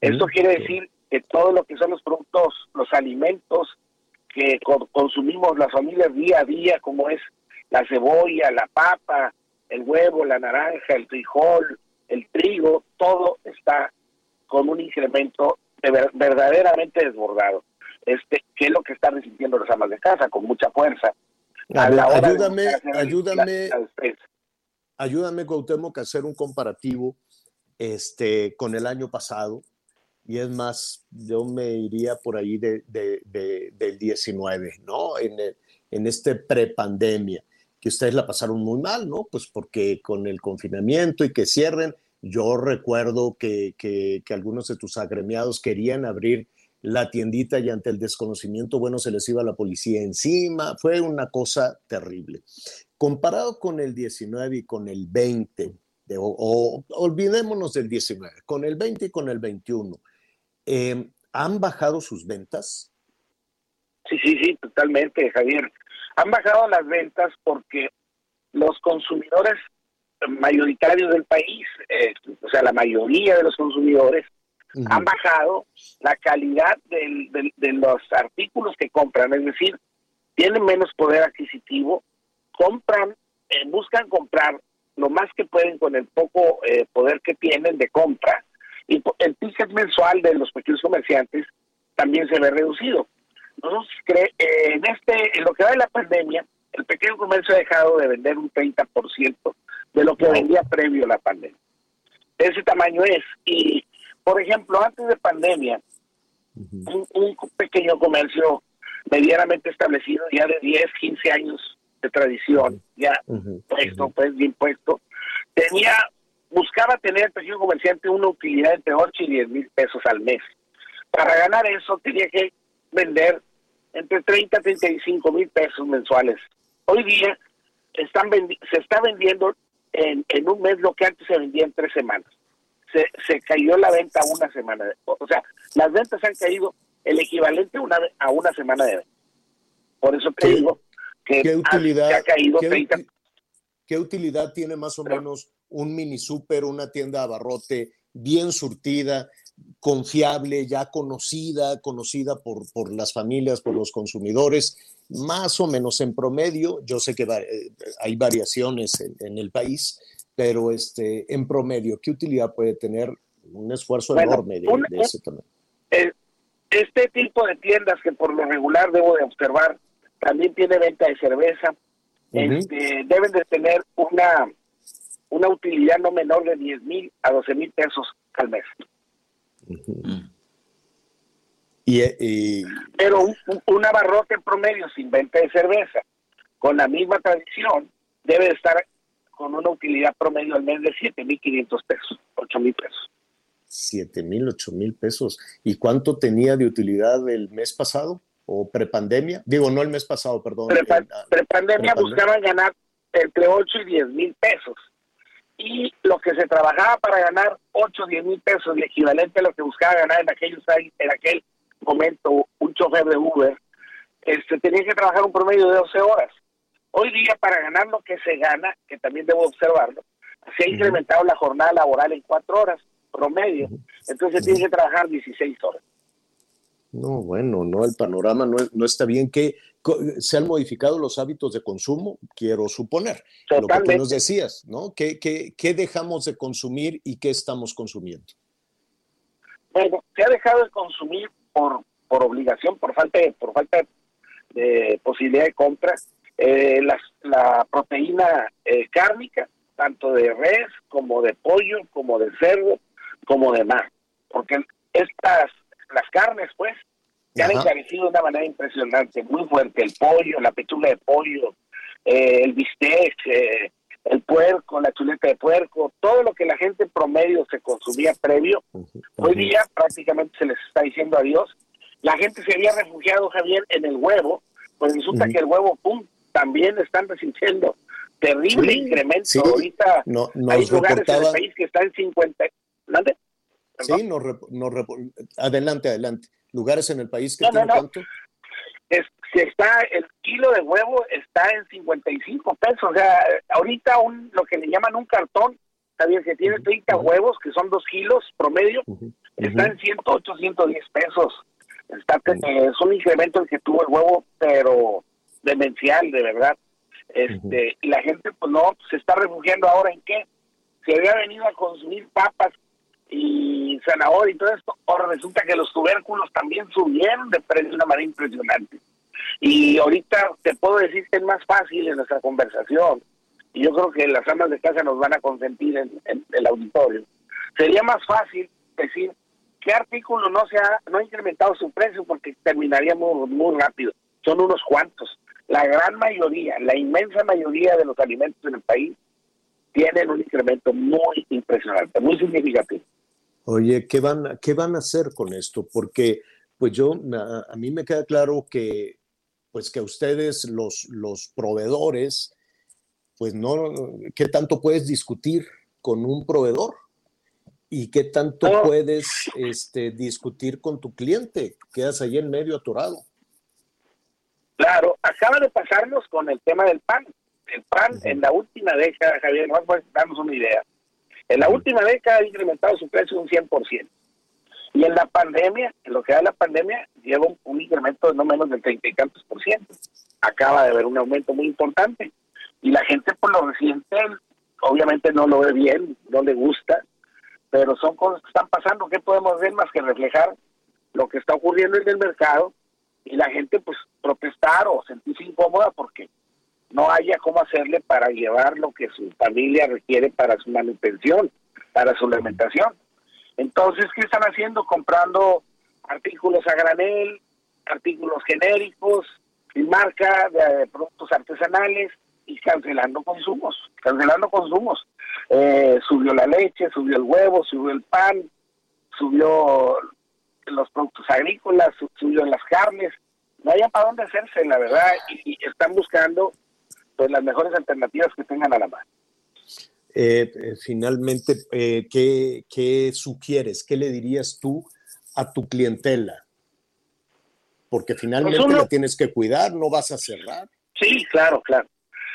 Esto quiere decir que todo lo que son los productos, los alimentos que consumimos las familias día a día, como es la cebolla, la papa, el huevo, la naranja, el frijol, el trigo, todo está con un incremento verdaderamente desbordado. Este, ¿Qué es lo que están resintiendo las amas de casa con mucha fuerza? Ayúdame, ayúdame, ayúdame, Cuauhtémoc, a hacer un comparativo este, con el año pasado y es más, yo me iría por ahí de, del 19, ¿no? En, en este prepandemia, que ustedes la pasaron muy mal, ¿no? Pues porque con el confinamiento y que cierren, yo recuerdo que, que, que algunos de tus agremiados querían abrir la tiendita y ante el desconocimiento, bueno, se les iba la policía encima, fue una cosa terrible. Comparado con el 19 y con el 20, o, olvidémonos del 19, con el 20 y con el 21, Em, ¿han bajado sus ventas? Sí, sí, sí, totalmente, Javier. Han bajado las ventas porque los consumidores mayoritarios del país, eh, o sea, la mayoría de los consumidores, han bajado la calidad de los artículos que compran, es decir, tienen menos poder adquisitivo, compran, eh, buscan comprar lo más que pueden con el poco eh, poder que tienen de compra y el ticket mensual de los pequeños comerciantes también se ve reducido. Nosotros cree, eh, en este, en lo que va de la pandemia, el pequeño comercio ha dejado de vender un 30% de lo que vendía previo a la pandemia. Ese tamaño es. Y, por ejemplo, antes de pandemia, un, pequeño comercio medianamente establecido, ya de 10, 15 años de tradición, ya puesto, pues bien puesto, tenía buscaba tener el pequeño comerciante una utilidad entre 8 y 10 mil pesos al mes. Para ganar eso tenía que vender entre 30 y 35 mil pesos mensuales. Hoy día están se está vendiendo en, en, un mes lo que antes se vendía en tres semanas. Se, se cayó la venta una semana. O sea, las ventas han caído el equivalente a una, a una semana de venta. Por eso te digo que ¿qué utilidad, ha, caído ¿qué, 30. ¿Qué utilidad tiene más o menos un mini super, una tienda de abarrote bien surtida, confiable, ya conocida, conocida por, por las familias, por los consumidores, más o menos en promedio, yo sé que eh, hay variaciones en, el país, pero este, en promedio, ¿qué utilidad puede tener un esfuerzo enorme de, ese tamaño? Este tipo de tiendas que por lo regular debo de observar, también tiene venta de cerveza, este, deben de tener una una utilidad no menor de 10 mil a 12 mil pesos al mes. y, Pero un, abarrote en promedio sin venta de cerveza, con la misma tradición, debe estar con una utilidad promedio al mes de 7.500 pesos, 8.000 pesos. 7 mil, 8 mil pesos. ¿Y cuánto tenía de utilidad el mes pasado o prepandemia? Digo, no el mes pasado, perdón. Prepa- ah, prepandemia prepandemia. buscaban ganar entre 8 y 10 mil pesos. Y lo que se trabajaba para ganar 8 o 10 mil pesos, el equivalente a lo que buscaba ganar en, aquellos, en aquel momento un chofer de Uber, este, tenía que trabajar un promedio de 12 horas. Hoy día, para ganar lo que se gana, que también debo observarlo, se ha incrementado la jornada laboral en 4 horas promedio. Entonces tiene que trabajar 16 horas. No, bueno, no, el panorama no, no está bien. que ¿Se han modificado los hábitos de consumo? Quiero suponer. Lo que tú nos decías, ¿no? ¿Qué, qué, qué dejamos de consumir y qué estamos consumiendo? Bueno, se ha dejado de consumir por, por obligación, por falta de, por falta de posibilidad de compra, eh, las- la proteína eh, cárnica, tanto de res como de pollo, como de cerdo, como de mar. Porque estas, las carnes, pues, se han encarecido de una manera impresionante, muy fuerte. El pollo, la pechuga de pollo, eh, el bistec, eh, el puerco, la chuleta de puerco, todo lo que la gente promedio se consumía previo, hoy día prácticamente se les está diciendo adiós. La gente se había refugiado, Javier, en el huevo, pues resulta Ujú. que el huevo, pum, también están resintiendo terrible Sí, incremento. sí. Ahorita No, hay lugares en el país que están en 50. ¿Mande? sí, nos, rep- nos rep- adelante, adelante. Lugares en el país que No, tienen no. cuánto? es, si está el kilo de huevo está en 55 pesos. O sea, ahorita un, lo que le llaman un cartón, bien, que tiene 30 huevos, que son 2 kilos promedio, está en 108, 110 pesos. Está, es un incremento el que tuvo el huevo, pero demencial, de verdad. Este, Y la gente, pues no, se está refugiando ahora en qué? Se había venido a consumir papas y zanahoria y todo esto, ahora resulta que los tubérculos también subieron de precio de una manera impresionante. Y ahorita te puedo decir que es más fácil en nuestra conversación, y yo creo que las amas de casa nos van a consentir en, en el auditorio. Sería más fácil decir qué artículo no se ha, no ha incrementado su precio porque terminaría muy, muy rápido. Son unos cuantos. La gran mayoría, la inmensa mayoría de los alimentos en el país tienen un incremento muy impresionante, muy significativo. Oye, ¿qué van, a- ¿qué van a hacer con esto? Porque, pues yo, a, a mí me queda claro que, pues que a ustedes, los, los proveedores, pues no, ¿qué tanto puedes discutir con un proveedor? ¿Y qué tanto puedes este, discutir con tu cliente? Quedas ahí en medio atorado. Claro, acaba de pasarnos con el tema del pan. El pan en la última década, Javier, no para darnos una idea, en la última década ha incrementado su precio un 100%. Y en la pandemia, en lo que da la pandemia, lleva un, un incremento de no menos del 30 y tantos por ciento. Acaba de haber un aumento muy importante. Y la gente por lo reciente, obviamente no lo ve bien, no le gusta, pero son cosas que están pasando. ¿Qué podemos ver más que reflejar lo que está ocurriendo en el mercado y la gente pues protestar o sentirse incómoda porque no haya cómo hacerle para llevar lo que su familia requiere para su manutención, para su alimentación. Entonces, ¿qué están haciendo? Comprando artículos a granel, artículos genéricos, sin marca, de productos artesanales y cancelando consumos, cancelando consumos. Eh, subió la leche, subió el huevo, subió el pan, subió los productos agrícolas, su- subió las carnes. No hay para dónde hacerse, la verdad, y, y están buscando pues las mejores alternativas que tengan a la mano. Eh, eh, finalmente, eh, ¿qué, qué sugieres? ¿Qué le dirías tú a tu clientela? Porque finalmente Pues uno- la tienes que cuidar, no vas a cerrar. Sí, claro, claro.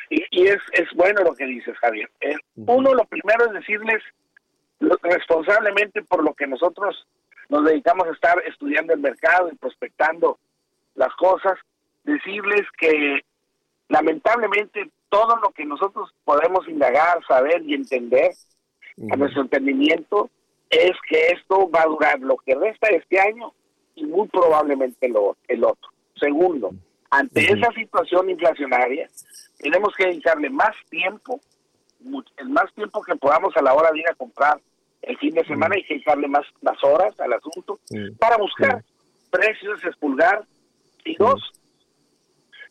Y, y es, es bueno lo que dices, Javier. Eh, Uno, lo primero es decirles responsablemente por lo que nosotros nos dedicamos a estar estudiando el mercado y prospectando las cosas, decirles que lamentablemente todo lo que nosotros podemos indagar, saber y entender a nuestro entendimiento es que esto va a durar lo que resta de este año y muy probablemente lo, el otro. Segundo, ante esa situación inflacionaria, tenemos que dedicarle más tiempo, el más tiempo que podamos a la hora de ir a comprar el fin de semana, hay que dedicarle más, más horas al asunto para buscar precios, expulgar. Y dos,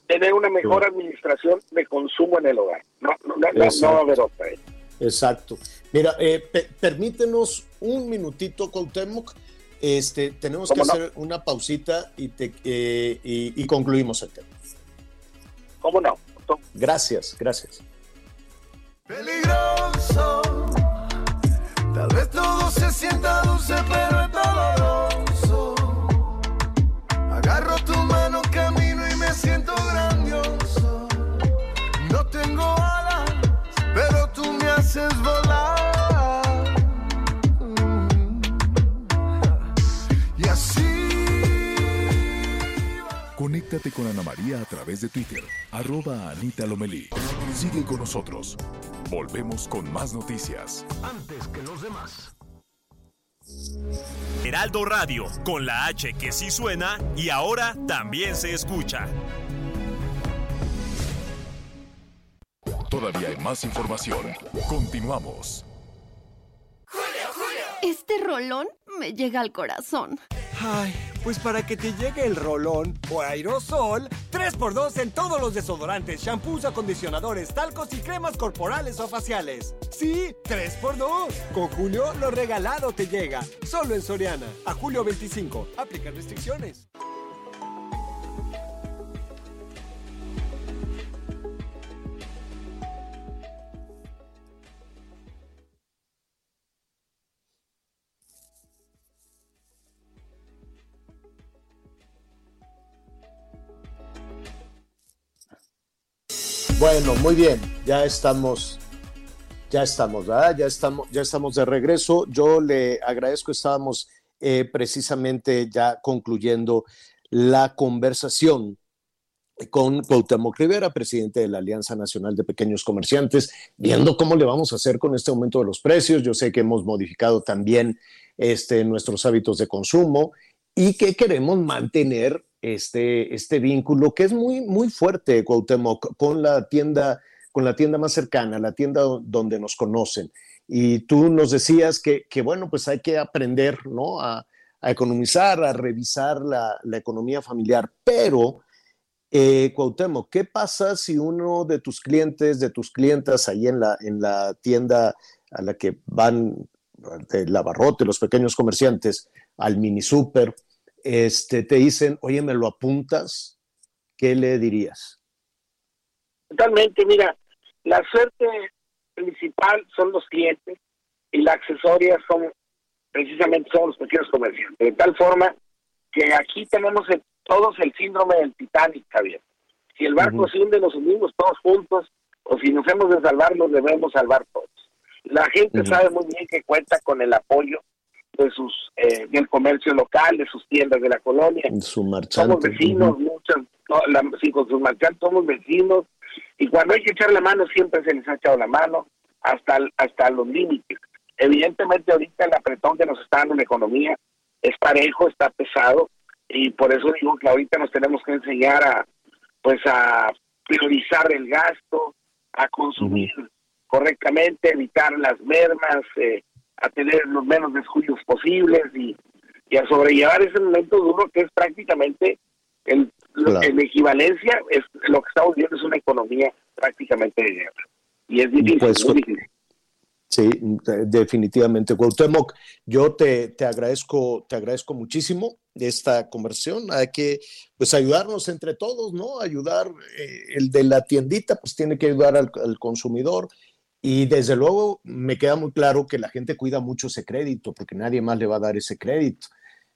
tener una mejor administración de consumo en el hogar. No, no, no, no va a haber otra. ¿eh? Exacto. Mira, eh, permítenos un minutito, Cuauhtémoc. Este, tenemos que hacer una pausita y, te, eh, y, y, concluimos el tema. ¿Cómo no? Gracias, gracias. María a través de Twitter, arroba Anita Lomelí. Sigue con nosotros. Volvemos con más noticias. Antes que los demás. Heraldo Radio, con la H que sí suena y ahora también se escucha. Todavía hay más información. Continuamos. Este rolón me llega al corazón. Ay, pues para que te llegue el rolón o aerosol, 3x2 en todos los desodorantes, shampoos, acondicionadores, talcos y cremas corporales o faciales. Sí, 3x2. Con Julio, lo regalado te llega. Solo en Soriana. A julio 25. Aplican restricciones. Bueno, muy bien, ya estamos, ya estamos, ¿verdad? Ya estamos, ya estamos de regreso. Yo le agradezco, estábamos eh, precisamente ya concluyendo la conversación con Cuauhtémoc Rivera, presidente de la Alianza Nacional de Pequeños Comerciantes, viendo cómo le vamos a hacer con este aumento de los precios. Yo sé que hemos modificado también este, nuestros hábitos de consumo y que queremos mantener este, este vínculo que es muy, muy fuerte, Cuauhtémoc, con la tienda, con la tienda más cercana, la tienda donde nos conocen. Y tú nos decías que, que bueno, pues hay que aprender, ¿no? A, a economizar, a revisar la, la economía familiar, pero... Eh, Cuauhtémoc, ¿qué pasa si uno de tus clientes, de tus clientas ahí en la, en la tienda a la que van el abarrote, los pequeños comerciantes, al mini super, este, te dicen, oye, ¿me lo apuntas? ¿Qué le dirías? Totalmente, mira, la suerte principal son los clientes y la accesoria son precisamente son los pequeños comerciantes. De tal forma que aquí tenemos todos el síndrome del Titanic, Javier. Si el barco se hunde, nos unimos todos juntos, o si nos hemos de salvar, nos debemos salvar todos. La gente sabe muy bien que cuenta con el apoyo de sus eh, del comercio local, de sus tiendas de la colonia. Su Somos vecinos, muchas, sí, con sus marchantes somos vecinos, y cuando hay que echar la mano siempre se les ha echado la mano hasta, hasta los límites. Evidentemente ahorita el apretón que nos está dando la economía es parejo, está pesado, y por eso digo que ahorita nos tenemos que enseñar a pues a priorizar el gasto, a consumir correctamente, evitar las mermas, eh, a tener los menos descuidos posibles y, a sobrellevar ese momento duro que es prácticamente el, en equivalencia es lo que estamos viendo es una economía prácticamente de guerra y es difícil, pues, muy difícil. Sí, definitivamente. Cuauhtémoc, yo te, te, agradezco, te agradezco muchísimo esta conversión. Hay que pues ayudarnos entre todos, ¿no? Ayudar, eh, el de la tiendita, pues tiene que ayudar al, al, consumidor, y desde luego me queda muy claro que la gente cuida mucho ese crédito, porque nadie más le va a dar ese crédito.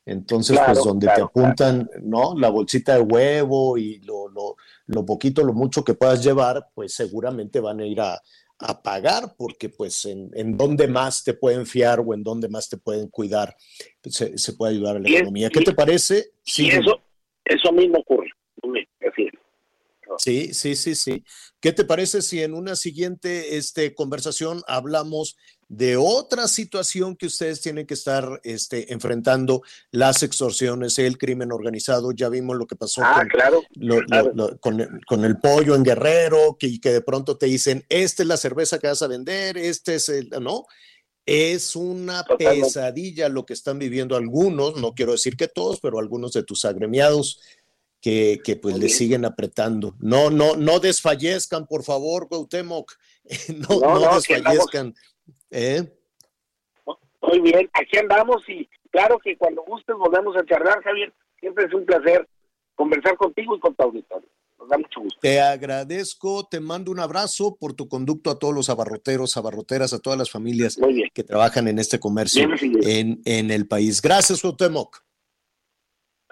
Entonces, pues donde te apuntan, ¿no? La bolsita de huevo y lo, lo, lo, poquito, lo mucho que puedas llevar, pues seguramente van a ir a, a pagar, porque pues en, en donde más te pueden fiar o en donde más te pueden cuidar, pues, se, se, puede ayudar a la economía. ¿Qué te parece? Sí, eso, eso mismo ocurre. Sí, sí, sí, sí. ¿Qué te parece si en una siguiente este, conversación hablamos de otra situación que ustedes tienen que estar este, enfrentando, las extorsiones, el crimen organizado? Ya vimos lo que pasó ah, con, claro, lo, claro. Lo, con, con, el pollo en Guerrero, que, que de pronto te dicen, esta es la cerveza que vas a vender, este es el, ¿no? Es una Totalmente. pesadilla lo que están viviendo algunos, no quiero decir que todos, pero algunos de tus agremiados que, que pues le siguen apretando. No, no, no desfallezcan, por favor, Cuauhtémoc. No, no, desfallezcan. ¿Eh? Muy bien, aquí andamos y claro que cuando gustes volvemos a charlar, Javier. Siempre es un placer conversar contigo y con tu auditorio. Nos da mucho gusto. Te agradezco, te mando un abrazo por tu conducto a todos los abarroteros, abarroteras, a todas las familias que trabajan en este comercio en, en el país. Gracias, Cuauhtémoc.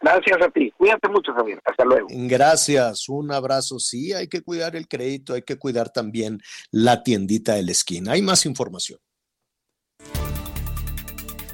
Gracias a ti. Cuídate mucho, Javier. Hasta luego. Gracias. Un abrazo. Sí, hay que cuidar el crédito, hay que cuidar también la tiendita de la esquina. Hay más información.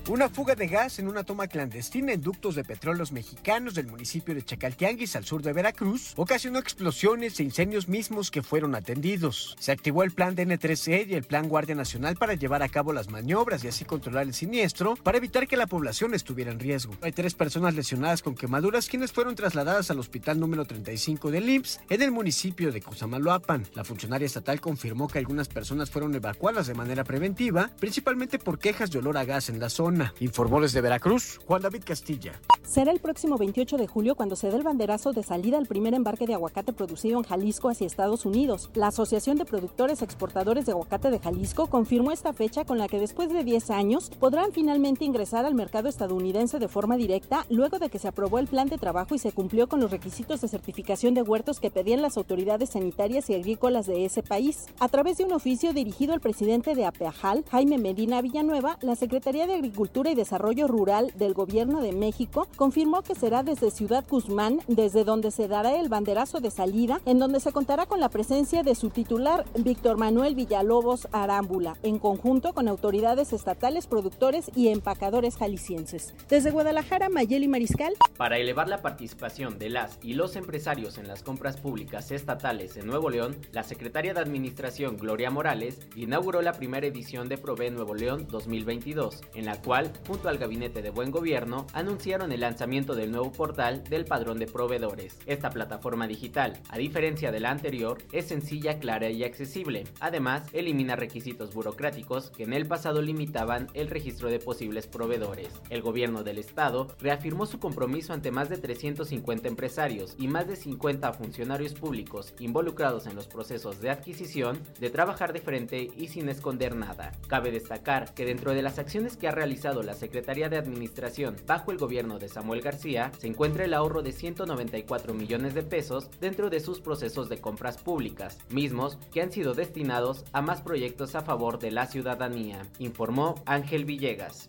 Una fuga de gas en una toma clandestina en ductos de petróleos mexicanos del municipio de Chacaltianguis al sur de Veracruz ocasionó explosiones e incendios mismos que fueron atendidos. Se activó el plan DN3E y el plan Guardia Nacional para llevar a cabo las maniobras y así controlar el siniestro para evitar que la población estuviera en riesgo. Hay tres personas lesionadas con quemaduras quienes fueron trasladadas al hospital número 35 del IMSS en el municipio de Cosamaloapan. La funcionaria estatal confirmó que algunas personas fueron evacuadas de manera preventiva, principalmente por quejas de olor a gas en la zona. Informó desde Veracruz, Juan David Castilla. Será el próximo 28 de julio cuando se dé el banderazo de salida al primer embarque de aguacate producido en Jalisco hacia Estados Unidos. La Asociación de Productores Exportadores de Aguacate de Jalisco confirmó esta fecha con la que después de 10 años podrán finalmente ingresar al mercado estadounidense de forma directa luego de que se aprobó el plan de trabajo y se cumplió con los requisitos de certificación de huertos que pedían las autoridades sanitarias y agrícolas de ese país. A través de un oficio dirigido al presidente de APEAJAL, Jaime Medina Villanueva, la Secretaría de Agricultura y Desarrollo Rural del Gobierno de México confirmó que será desde Ciudad Guzmán, desde donde se dará el banderazo de salida, en donde se contará con la presencia de su titular, Víctor Manuel Villalobos Arámbula, en conjunto con autoridades estatales, productores y empacadores jaliscienses. Desde Guadalajara, Mayeli Mariscal. Para elevar la participación de las y los empresarios en las compras públicas estatales en Nuevo León, la secretaria de Administración, Gloria Morales, inauguró la primera edición de Prove Nuevo León 2022, en la cual junto al Gabinete de Buen Gobierno, anunciaron el lanzamiento del nuevo portal del padrón de proveedores. Esta plataforma digital, a diferencia de la anterior, es sencilla, clara y accesible. Además, elimina requisitos burocráticos que en el pasado limitaban el registro de posibles proveedores. El gobierno del estado reafirmó su compromiso ante más de 350 empresarios y más de 50 funcionarios públicos involucrados en los procesos de adquisición de trabajar de frente y sin esconder nada. Cabe destacar que dentro de las acciones que ha realizado la Secretaría de Administración bajo el gobierno de Samuel García, se encuentra el ahorro de 194 millones de pesos dentro de sus procesos de compras públicas, mismos que han sido destinados a más proyectos a favor de la ciudadanía, informó Ángel Villegas.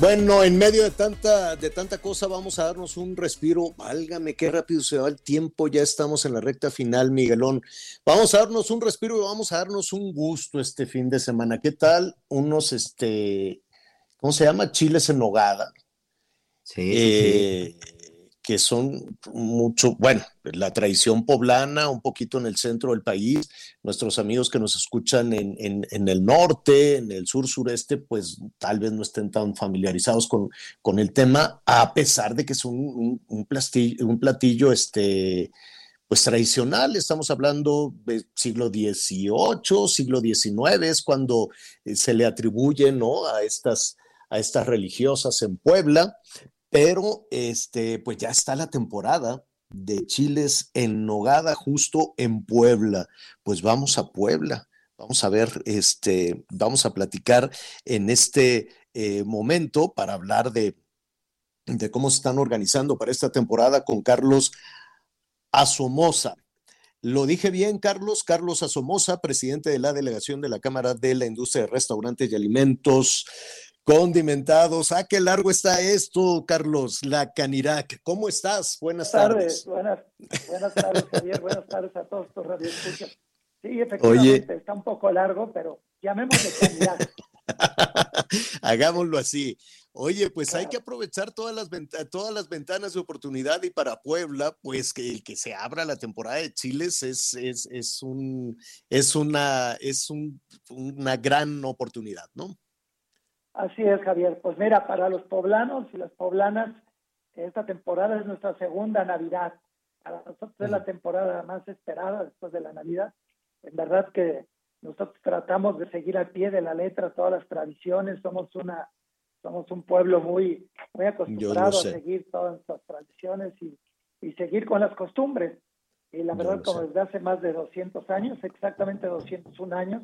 Bueno, en medio de tanta, de tanta cosa, vamos a darnos un respiro. Válgame, qué rápido se va el tiempo. Ya estamos en la recta final, Miguelón. Vamos a darnos un respiro y vamos a darnos un gusto este fin de semana. ¿Qué tal? Unos, este, ¿cómo se llama? Chiles en nogada. Sí, eh, que son mucho, bueno, la tradición poblana, un poquito en el centro del país, nuestros amigos que nos escuchan en, en, el norte, en el sur sureste, pues tal vez no estén tan familiarizados con, con el tema, a pesar de que es un, un, platillo, un platillo este, pues tradicional, estamos hablando del siglo XVIII, siglo XIX, es cuando eh, se le atribuye ¿no? a, estas, a estas religiosas en Puebla, pero este, pues ya está la temporada de chiles en nogada justo en Puebla. Pues vamos a Puebla. Vamos a ver, este, vamos a platicar en este eh, momento para hablar de, de cómo se están organizando para esta temporada con Carlos Asomosa. Lo dije bien, Carlos. Carlos Asomosa, presidente de la delegación de la Cámara de la Industria de Restaurantes y Alimentos condimentados. Ah, qué largo está esto, Carlos, la Canirac. ¿Cómo estás? Buenas, tardes. Buenas, buenas tardes, Javier. Buenas tardes a todos tus radioescuchas. Sí, efectivamente, está un poco largo, pero llamémosle Canirac. Hagámoslo así. Oye, pues hay que aprovechar todas las, todas las ventanas de oportunidad y para Puebla, pues que el que se abra la temporada de chiles es, es, es, un, es, una, es un, una gran oportunidad, ¿no? Así es, Javier. Pues mira, para los poblanos y las poblanas, esta temporada es nuestra segunda Navidad. Para nosotros es la temporada más esperada después de la Navidad. En verdad que nosotros tratamos de seguir al pie de la letra todas las tradiciones. Somos una somos un pueblo muy muy acostumbrado a seguir todas nuestras tradiciones y, y seguir con las costumbres. Y la verdad, como desde hace más de 200 años, exactamente 201 años,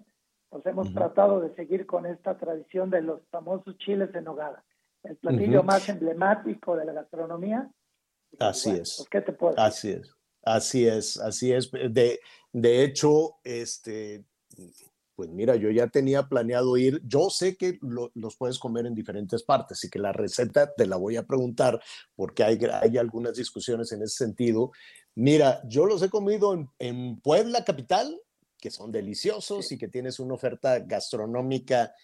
pues hemos tratado de seguir con esta tradición de los famosos chiles en nogada, el platillo más emblemático de la gastronomía. Así es. Pues, ¿Qué te puedo decir? Así es. Así es, así es. De, de hecho, este, pues mira, yo ya tenía planeado ir. Yo sé que los puedes comer en diferentes partes y que la receta te la voy a preguntar porque hay, hay algunas discusiones en ese sentido. Mira, yo los he comido en, en Puebla capital, que son deliciosos y que tienes una oferta gastronómica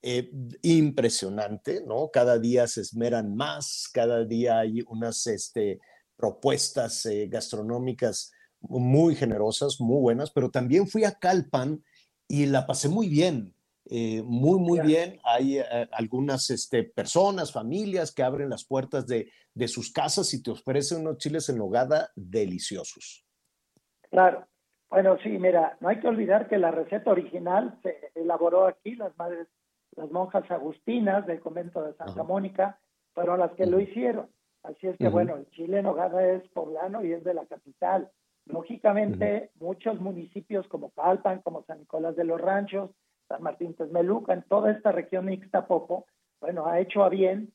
eh, impresionante, ¿no? Cada día se esmeran más, cada día hay unas este, propuestas eh, gastronómicas muy generosas, muy buenas, pero también fui a Calpan y la pasé muy bien. Eh, muy, muy bien. Hay algunas este, personas, familias que abren las puertas de, de, sus casas y te ofrecen unos chiles en nogada deliciosos. Claro, bueno, sí, mira, no hay que olvidar que la receta original se elaboró aquí, las madres, las monjas agustinas del convento de Santa Mónica fueron las que lo hicieron. Así es que, bueno, el chile en nogada es poblano y es de la capital. Lógicamente, muchos municipios como Calpan, como San Nicolás de los Ranchos, San Martín Texmeluca, en toda esta región de Ixtapopo, bueno, ha hecho a bien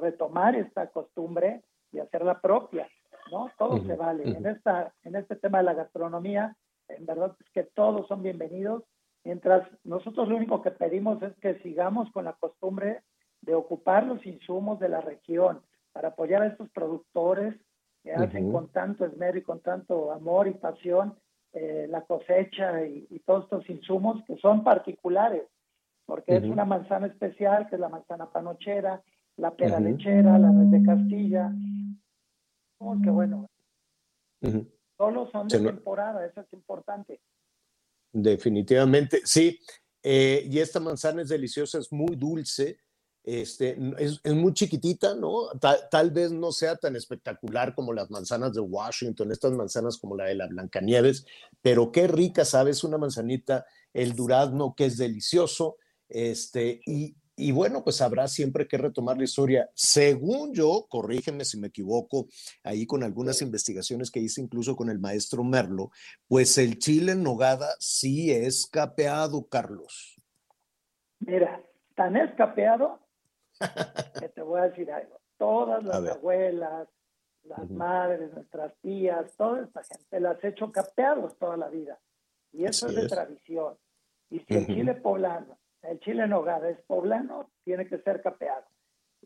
retomar esta costumbre y hacerla propia. ¿No? Todo se vale. En, esta, en este tema de la gastronomía, en verdad es que todos son bienvenidos, mientras nosotros lo único que pedimos es que sigamos con la costumbre de ocupar los insumos de la región para apoyar a estos productores que hacen con tanto esmero y con tanto amor y pasión eh, la cosecha y, todos estos insumos que son particulares, porque es una manzana especial, que es la manzana panochera, la pera lechera, la red de Castilla, que bueno, solo son de temporada, eso es importante. Definitivamente, sí. Eh, y esta manzana es deliciosa, es muy dulce, este, es, es muy chiquitita, ¿no? tal vez no sea tan espectacular como las manzanas de Washington, estas manzanas como la de la Blancanieves, pero qué rica, ¿sabes? Una manzanita, el durazno que es delicioso, este, y, y bueno, pues habrá siempre que retomar la historia. Según yo, corrígeme si me equivoco, ahí con algunas investigaciones que hice incluso con el maestro Merlo, pues el chile en nogada sí es capeado, Carlos. Mira, tan escapeado que te voy a decir algo. Todas las abuelas, las madres, nuestras tías, toda esta gente las he hecho capeados toda la vida. Y eso es de tradición. Y si el chile poblano el chile en nogada es poblano, tiene que ser capeado.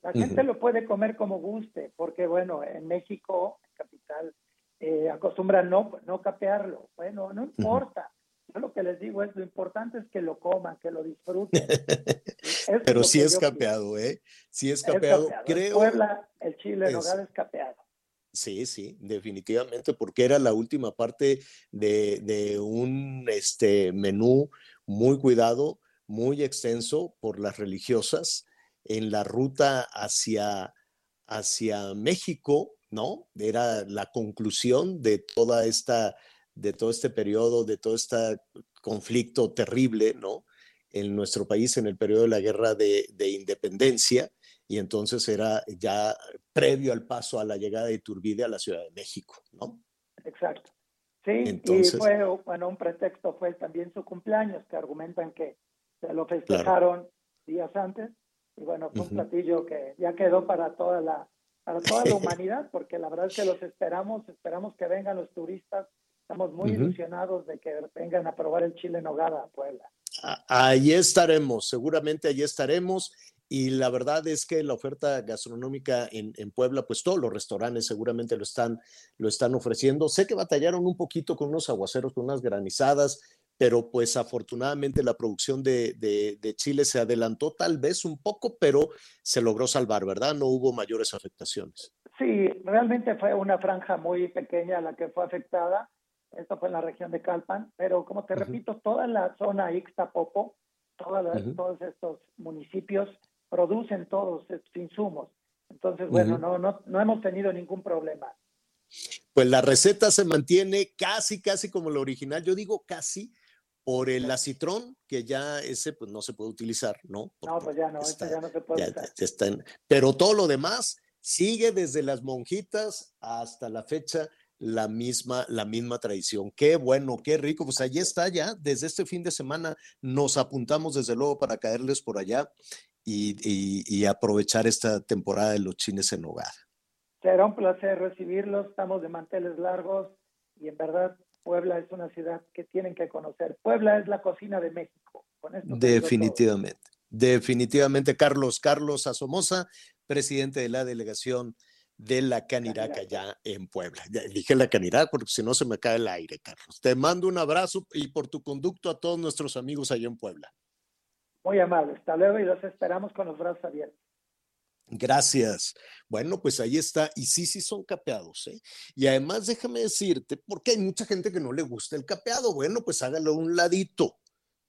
La gente lo puede comer como guste, porque bueno, en México, en capital, eh, acostumbran no, no capearlo. Bueno, no importa. Yo lo que les digo es, lo importante es que lo coman, que lo disfruten. Pero sí es capeado, ¿eh? Sí es capeado. Creo... Puebla, el chile en nogada es capeado. Sí, sí, definitivamente, porque era la última parte de, de un este, menú muy cuidado muy extenso por las religiosas en la ruta hacia, hacia México, ¿no? Era la conclusión de toda esta, de todo este periodo, de todo este conflicto terrible, ¿no? En nuestro país en el periodo de la guerra de, independencia, y entonces era ya previo al paso a la llegada de Iturbide a la Ciudad de México, ¿no? Exacto. Sí, y fue, bueno, un pretexto fue también su cumpleaños, que argumentan que se lo festejaron días antes y bueno, fue un platillo que ya quedó para toda la para toda la humanidad, porque la verdad es que los esperamos, esperamos que vengan los turistas, estamos muy ilusionados de que vengan a probar el chile en nogada a Puebla. Allí estaremos, seguramente allí estaremos. Y la verdad es que la oferta gastronómica en, en, Puebla, pues todos los restaurantes seguramente lo están, lo están ofreciendo. Sé que batallaron un poquito con unos aguaceros, con unas granizadas, pero pues afortunadamente la producción de, de, Chile se adelantó tal vez un poco, pero se logró salvar, ¿verdad? No hubo mayores afectaciones. Sí, realmente fue una franja muy pequeña la que fue afectada. Esto fue en la región de Calpan, pero como te repito, toda la zona Ixtapopo, todos estos municipios producen todos estos insumos. Entonces, bueno, no, no, no hemos tenido ningún problema. Pues la receta se mantiene casi, casi como la original. Yo digo casi por el acitrón, que ya ese pues no se puede utilizar, ¿no? no, pues ya no, ese ya no se puede usar. pero todo lo demás sigue desde las monjitas hasta la fecha la misma, la misma tradición. Qué bueno, qué rico. Pues allí está ya. Desde este fin de semana nos apuntamos desde luego para caerles por allá y, y aprovechar esta temporada de los chines en hogar. Será un placer recibirlos. Estamos de manteles largos y en verdad Puebla es una ciudad que tienen que conocer. Puebla es la cocina de México. definitivamente, definitivamente. Carlos, Carlos Asomosa, presidente de la delegación de la Canirac allá en Puebla. Ya dije la Canirac porque si no se me cae el aire, Carlos. Te mando un abrazo y por tu conducto a todos nuestros amigos allá en Puebla. Muy amable. Hasta luego y los esperamos con los brazos abiertos. Gracias. Bueno, pues ahí está. Y sí, sí son capeados, ¿eh? Y además déjame decirte, porque hay mucha gente que no le gusta el capeado. Bueno, pues hágalo un ladito.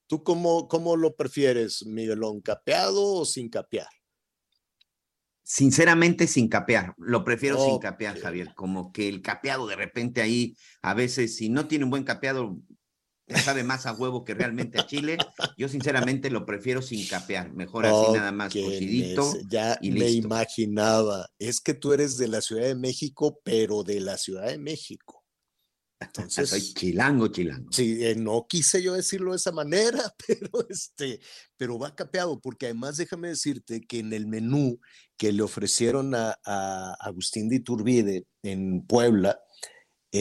¿Tú cómo, cómo lo prefieres, Miguelón? ¿Capeado o sin capear? Sinceramente, sin capear. Lo prefiero sin capear, Javier. Como que el capeado de repente ahí, a veces, si no tiene un buen capeado, sabe más a huevo que realmente a chile. Yo sinceramente lo prefiero sin capear, mejor así nada más cocidito. Ya me imaginaba, es que tú eres de la Ciudad de México, pero de la Ciudad de México. Entonces, Soy chilango, chilango. Sí, eh, no quise yo decirlo de esa manera, pero este, pero va capeado, porque además déjame decirte que en el menú que le ofrecieron a, a Agustín de Iturbide en Puebla,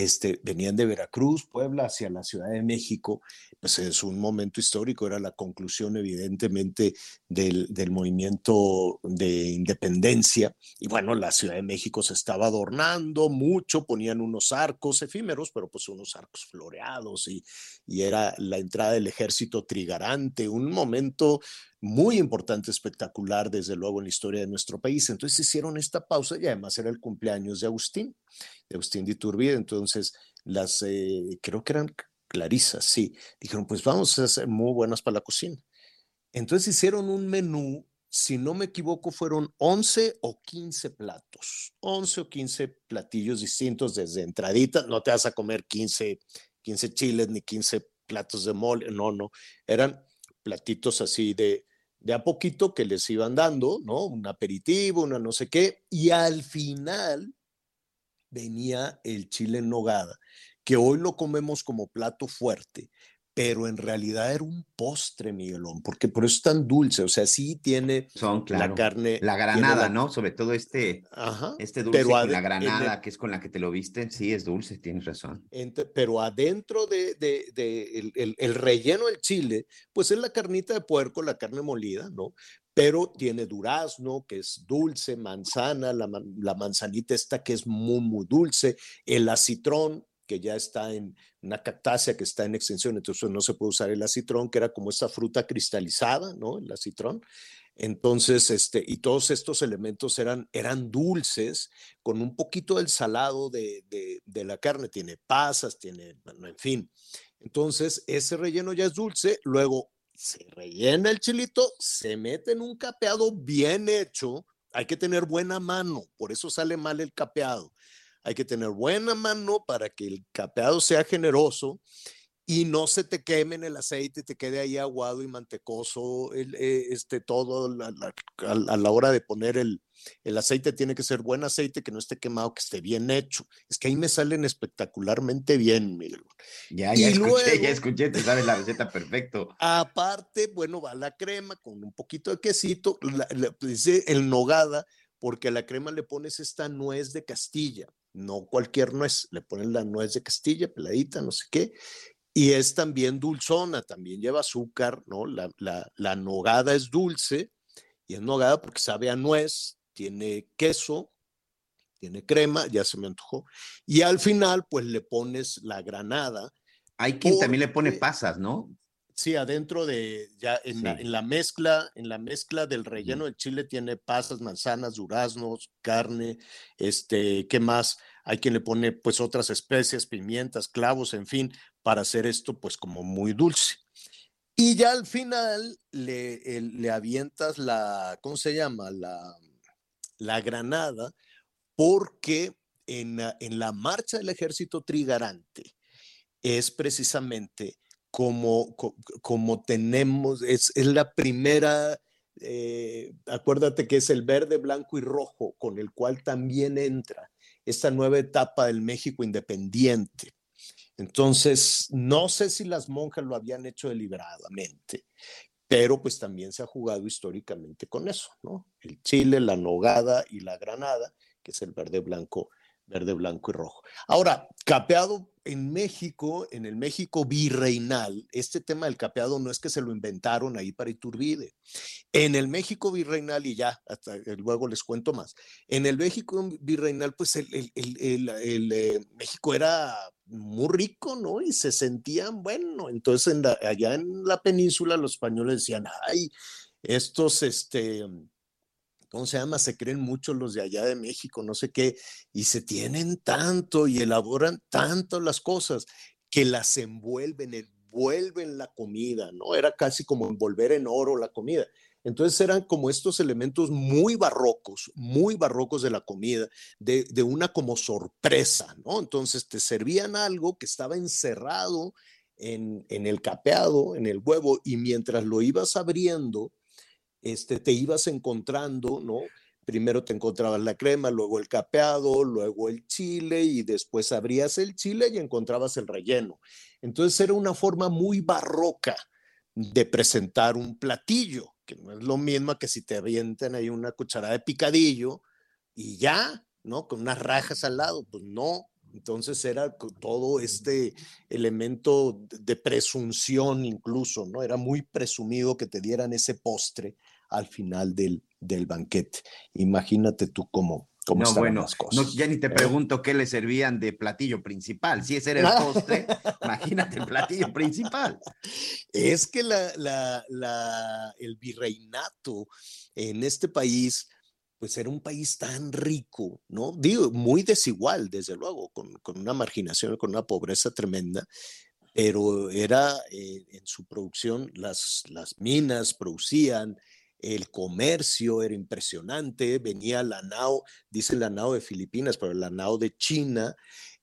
este, venían de Veracruz, Puebla, hacia la Ciudad de México, pues es un momento histórico, era la conclusión evidentemente del, movimiento de independencia, y bueno, la Ciudad de México se estaba adornando mucho, ponían unos arcos efímeros, pero pues unos arcos floreados, y, y era la entrada del ejército trigarante, un momento muy importante, espectacular, desde luego, en la historia de nuestro país. Entonces hicieron esta pausa y además era el cumpleaños de Agustín, de Agustín de Iturbide. Entonces, las, eh, creo que eran clarisas, sí, dijeron, pues vamos a hacer muy buenas para la cocina. Entonces hicieron un menú, si no me equivoco, fueron 11 o 15 platos, 11 o 15 platillos distintos desde entradita, no te vas a comer 15, 15 chiles ni 15 platos de mole, no, no, eran platitos así de, de a poquito que les iban dando, ¿no? Un aperitivo, una no sé qué, y al final venía el chile en nogada, que hoy lo comemos como plato fuerte, pero en realidad era un postre, Miguelón, porque por eso es tan dulce, o sea, sí tiene Son, la carne. La granada, ¿no? Sobre todo este, este dulce pero la granada, que es con la que te lo visten, sí es dulce, tienes razón. pero adentro de, de, el, el, relleno del chile, pues es la carnita de puerco, la carne molida, ¿no? Pero tiene durazno, que es dulce, manzana, la, manzanita esta que es muy, muy dulce, el acitrón, que ya está en una cactácea que está en extensión, entonces no se puede usar el acitrón, que era como esta fruta cristalizada, ¿no? El acitrón. Entonces, este, y todos estos elementos eran, eran dulces, con un poquito del salado de, de, la carne, tiene pasas, tiene, en fin. Entonces, ese relleno ya es dulce, luego se rellena el chilito, se mete en un capeado bien hecho, hay que tener buena mano, por eso sale mal el capeado. Hay que tener buena mano para que el capeado sea generoso y no se te queme en el aceite, te quede ahí aguado y mantecoso, el, eh, este, todo a, la hora de poner el, el, aceite tiene que ser buen aceite, que no esté quemado, que esté bien hecho. Es que ahí me salen espectacularmente bien, Miguel. Ya, ya escuché, ya escuché, te sabes la receta perfecto. Aparte, bueno, va la crema con un poquito de quesito, dice el nogada, porque a la crema le pones esta nuez de Castilla no cualquier nuez, le ponen la nuez de Castilla, peladita, no sé qué, y es también dulzona, también lleva azúcar, ¿no? La, la, nogada es dulce y es nogada porque sabe a nuez, tiene queso, tiene crema, ya se me antojó, y al final pues le pones la granada, Hay quien también le pone pasas, ¿no? Sí, adentro de, ya en, la, en la mezcla, en la mezcla del relleno del chile tiene pasas, manzanas, duraznos, carne, este, ¿qué más? Hay quien le pone pues otras especias, pimientas, clavos, en fin, para hacer esto pues como muy dulce. Y ya al final le, le avientas la, ¿cómo se llama? La, la granada, porque en, en la marcha del ejército trigarante es precisamente como, como tenemos, es, es la primera, eh, acuérdate que es el verde, blanco y rojo, con el cual también entra esta nueva etapa del México independiente. Entonces, no sé si las monjas lo habían hecho deliberadamente, pero pues también se ha jugado históricamente con eso, ¿no? El chile, la nogada y la granada, que es el verde, blanco, verde, blanco y rojo. Ahora, capeado en México, en el México virreinal, este tema del capeado no es que se lo inventaron ahí para Iturbide. En el México virreinal, y ya, hasta luego les cuento más, en el México virreinal, pues el, el, eh, México era muy rico, ¿no? Y se sentían, bueno, entonces allá en la península los españoles decían, ay, estos, este, ¿cómo se llama? Se creen mucho los de allá de México, no sé qué, y se tienen tanto y elaboran tanto las cosas que las envuelven, envuelven la comida, ¿no? Era casi como envolver en oro la comida. Entonces eran como estos elementos muy barrocos, muy barrocos de la comida, de, de, una como sorpresa, ¿no? Entonces te servían algo que estaba encerrado en, en el capeado, en el huevo, y mientras lo ibas abriendo, este, te ibas encontrando, ¿no? Primero te encontrabas la crema, luego el capeado, luego el chile y después abrías el chile y encontrabas el relleno. Entonces era una forma muy barroca de presentar un platillo, que no es lo mismo que si te avientan ahí una cucharada de picadillo y ya, ¿no? Con unas rajas al lado, pues no. Entonces era todo este elemento de presunción incluso, ¿no? Era muy presumido que te dieran ese postre al final del, del banquete. Imagínate tú cómo, cómo no, bueno, las cosas. No, ya ni te ¿eh? pregunto qué le servían de platillo principal. Si ese era el postre, imagínate el platillo principal. Es que la, la, la, el virreinato en este país pues era un país tan rico, ¿no? Digo, muy desigual, desde luego, con, con una marginación, con una pobreza tremenda, pero era eh, en su producción, las, las minas producían, el comercio era impresionante, venía la NAO, dice la NAO de Filipinas, pero la NAO de China,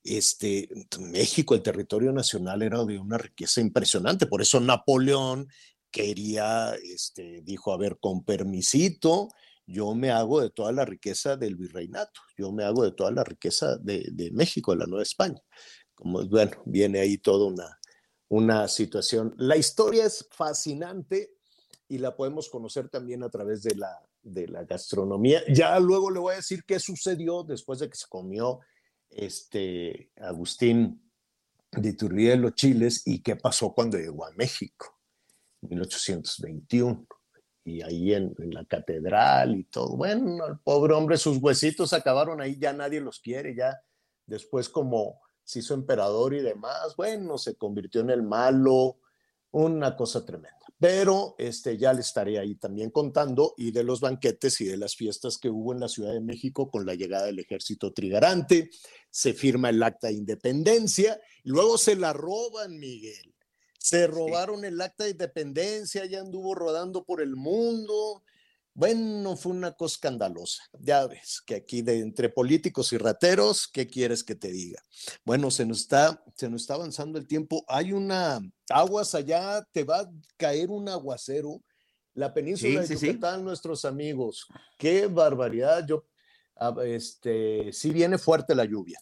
este, México, el territorio nacional era de una riqueza impresionante, por eso Napoleón quería, este, dijo, a ver, con permisito, yo me hago de toda la riqueza del virreinato, yo me hago de toda la riqueza de, México, de la Nueva España. Como, bueno, viene ahí toda una, una situación. La historia es fascinante, y la podemos conocer también a través de la, de la gastronomía. Ya luego le voy a decir qué sucedió después de que se comió este Agustín de Iturbide los chiles y qué pasó cuando llegó a México, en 1821. Y ahí en, en, la catedral y todo. Bueno, el pobre hombre, sus huesitos acabaron ahí, ya nadie los quiere, ya después como se hizo emperador y demás, bueno, se convirtió en el malo, una cosa tremenda pero este, ya le estaré ahí también contando y de los banquetes y de las fiestas que hubo en la Ciudad de México con la llegada del ejército trigarante, se firma el acta de independencia y luego se la roban, Miguel. Se robaron el acta de independencia, ya anduvo rodando por el mundo, bueno, fue una cosa escandalosa. Ya ves que aquí de entre políticos y rateros, ¿qué quieres que te diga? Bueno, se nos está, se nos está avanzando el tiempo. Hay una aguas allá, te va a caer un aguacero. La península de Yucatán, nuestros amigos. Qué barbaridad. Yo, este, sí viene fuerte la lluvia.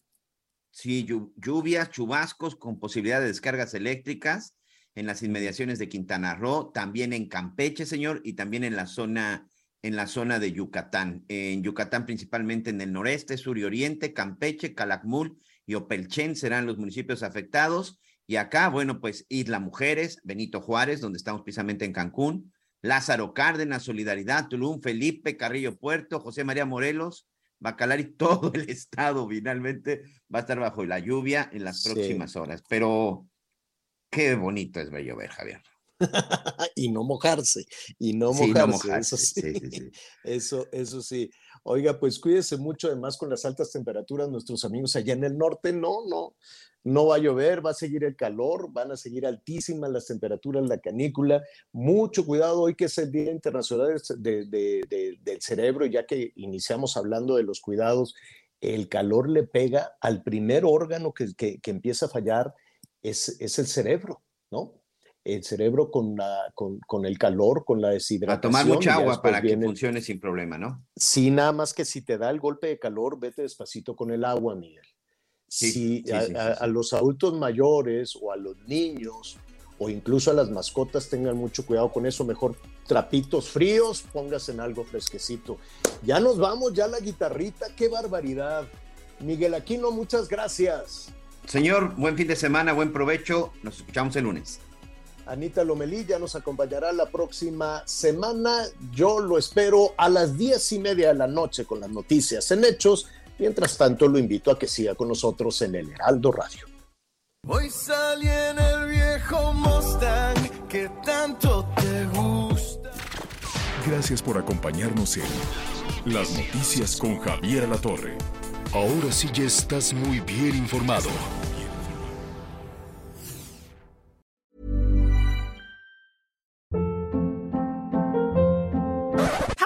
Sí, lluvias, chubascos con posibilidad de descargas eléctricas en las inmediaciones de Quintana Roo, también en Campeche, señor, y también en la zona en la zona de Yucatán. En Yucatán, principalmente en el noreste, sur y oriente, Campeche, Calakmul y Opelchen serán los municipios afectados. Y acá, bueno, pues Isla Mujeres, Benito Juárez, donde estamos precisamente en Cancún, Lázaro Cárdenas, Solidaridad, Tulum, Felipe, Carrillo Puerto, José María Morelos, Bacalar y todo el estado finalmente va a estar bajo la lluvia en las próximas horas. Pero qué bonito es ver llover, Javier. y no mojarse, y no Sí, mojarse, no mojarse, eso sí, sí, sí, sí. Eso, eso sí. Oiga, pues cuídese mucho, además con las altas temperaturas, nuestros amigos allá en el norte, no, no, no va a llover, va a seguir el calor, van a seguir altísimas las temperaturas, la canícula. Mucho cuidado hoy que es el Día Internacional de- de- de- del Cerebro, ya que iniciamos hablando de los cuidados, el calor le pega al primer órgano que, que- que empieza a fallar, es, es el cerebro, ¿no? El cerebro con, la, con, con el calor, con la A deshidratación. tomar y mucha agua para que viene funcione sin problema, ¿no? Sí, nada más que si te da el golpe de calor, vete despacito con el agua, Miguel. Sí, si sí, a, sí, a- a los adultos mayores o a los niños o incluso a las mascotas tengan mucho cuidado con eso, mejor trapitos fríos, póngase en algo fresquecito. Ya nos vamos, ya la guitarrita, qué barbaridad. Miguel Aquino, muchas gracias. Señor, buen fin de semana, buen provecho. Nos escuchamos el lunes. Anita Lomelí ya nos acompañará la próxima semana. Yo lo espero a las diez y media de la noche con las noticias en hechos. Mientras tanto, lo invito a que siga con nosotros en el Heraldo Radio. Hoy salí en el viejo Mustang que tanto te gusta. Gracias por acompañarnos en Las Noticias con Javier Alatorre. Ahora sí ya estás muy bien informado.